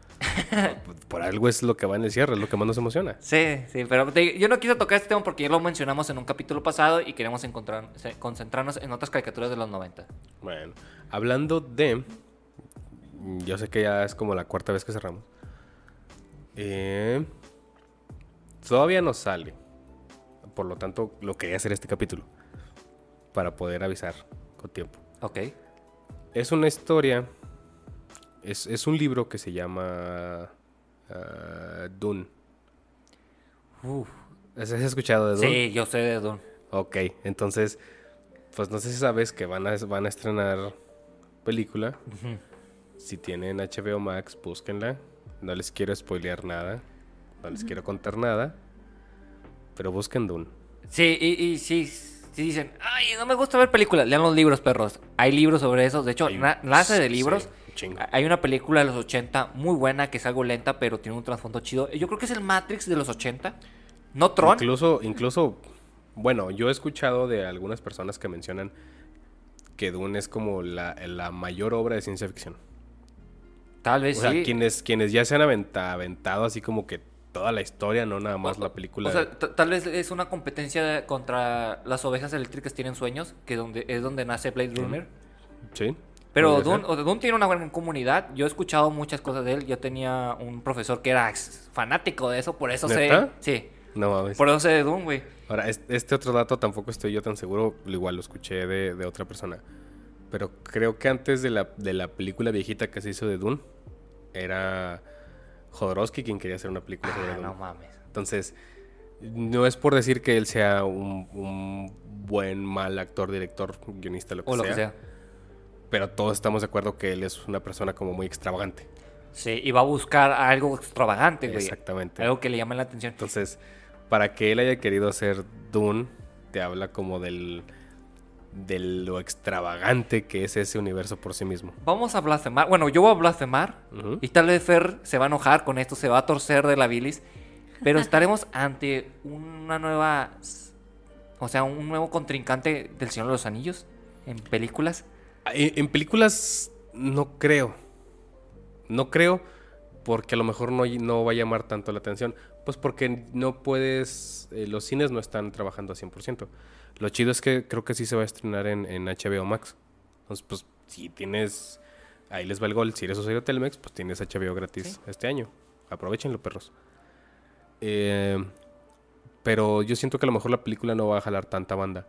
por, por algo es lo que va en el cierre, es lo que más nos emociona. Sí, sí, pero te- yo no quise tocar este tema porque ya lo mencionamos en un capítulo pasado y queremos encontrar, concentrarnos en otras caricaturas de los 90. Bueno, hablando de. Yo sé que ya es como la cuarta vez que cerramos. Eh, todavía no sale. Por lo tanto, lo quería hacer este capítulo. Para poder avisar con tiempo. Ok. Es una historia. Es, es un libro que se llama. ah, Dune. Uf. ¿Has escuchado de Dune? Sí, yo sé de Dune. Ok, entonces, pues no sé si sabes que van a, van a estrenar película. Si tienen HBO Max, búsquenla. No les quiero spoilear nada. No les quiero contar nada. Pero busquen Dune. Sí, y, y sí, sí dicen, ay, no me gusta ver películas, lean los libros, perros. Hay libros sobre eso, de hecho, Hay nace de libros. Hay una película de los 80 muy buena que es algo lenta, pero tiene un trasfondo chido. Yo creo que es el Matrix de los 80. No Tron. Incluso, incluso, bueno, yo he escuchado de algunas personas que mencionan que Dune es como la, la mayor obra de ciencia ficción. Tal vez O sea, sí. quienes, quienes ya se han aventa- aventado así como que toda la historia, no nada más la película. O sea, t- tal vez es una competencia contra las ovejas eléctricas tienen sueños, que donde, es donde nace Blade Runner. sí. Pero Dune, Dune tiene una buena comunidad. Yo he escuchado muchas cosas de él. Yo tenía un profesor que era fanático de eso, por eso ¿Neta? sé. Sí, No mames. por eso sé de Dune, güey. Ahora, es- este otro dato tampoco estoy yo tan seguro, igual lo escuché de, de otra persona. Pero creo que antes de la, de la película viejita que se hizo de Dune, era Jodorowsky quien quería hacer una película sobre Ah, Dune. no mames. Entonces, no es por decir que él sea un, un buen, mal actor, director, guionista, lo que, O lo que sea. Pero todos estamos de acuerdo que él es una persona como muy extravagante. Sí, y va a buscar algo extravagante, güey. Exactamente. Algo que le llame la atención. Entonces, para que él haya querido hacer Dune, te habla como del de lo extravagante que es ese universo por sí mismo. Vamos a blasfemar. Bueno, yo voy a blasfemar. Y tal vez Fer se va a enojar con esto, se va a torcer de la bilis. Pero estaremos ante una nueva. O sea, un nuevo contrincante del Señor de los Anillos en películas. En, en películas no creo. No creo porque a lo mejor no, no va a llamar tanto la atención. Pues porque no puedes... eh, los cines no están trabajando a 100%. Lo chido es que creo que sí se va a estrenar en, en HBO Max. Entonces, pues, si tienes... Ahí les va el gol. Si eres usuario de Telmex, pues tienes HBO gratis Sí. este año. Aprovechenlo, perros. Eh, pero yo siento que a lo mejor la película no va a jalar tanta banda.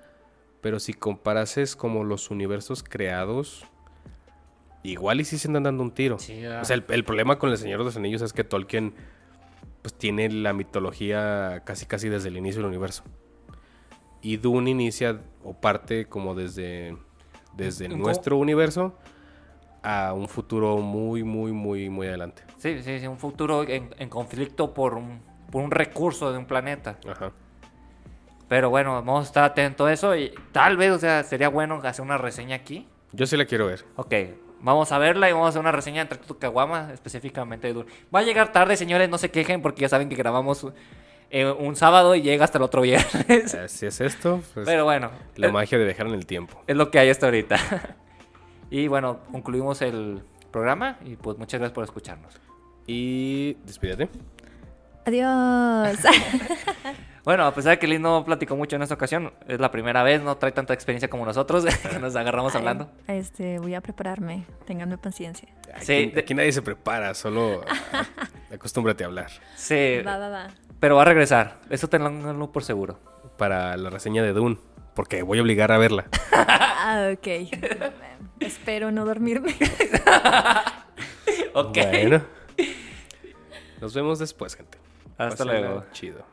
Pero si comparases como los universos creados, igual y sí se andan dando un tiro. Sí. O sea, el, el problema con El Señor de los Anillos es que Tolkien pues tiene la mitología casi casi desde el inicio del universo. Y Dune inicia o parte como desde, desde ¿Cómo? nuestro universo a un futuro muy, muy, muy, muy adelante. Sí, sí, sí, un futuro en, en conflicto por un, por un recurso de un planeta. Ajá. Pero bueno, vamos a estar atentos a eso y tal vez, o sea, sería bueno hacer una reseña aquí. Yo sí la quiero ver. Ok, vamos a verla y vamos a hacer una reseña entre tu caguama, específicamente de Dune. Va a llegar tarde, señores, no se quejen porque ya saben que grabamos eh, un sábado y llega hasta el otro viernes. Así es esto. pues, Pero bueno, la es, magia de viajar en el tiempo. es lo que hay hasta ahorita. y bueno, concluimos el programa y pues muchas gracias por escucharnos. Y despídete. Adiós. Bueno, a pesar de que Liz no platicó mucho en esta ocasión, es la primera vez, no trae tanta experiencia como nosotros, que nos agarramos hablando. Este, voy a prepararme. Ténganme paciencia. Aquí, Sí, aquí nadie se prepara, solo acostúmbrate a hablar. Sí, Va, va, va. Pero va a regresar, eso tenganlo por seguro. Para la reseña de Dune, porque voy a obligar a verla. Ah, ok. Espero no dormirme. Ok. Bueno. Nos vemos después, gente. Hasta Pásenla luego. Chido.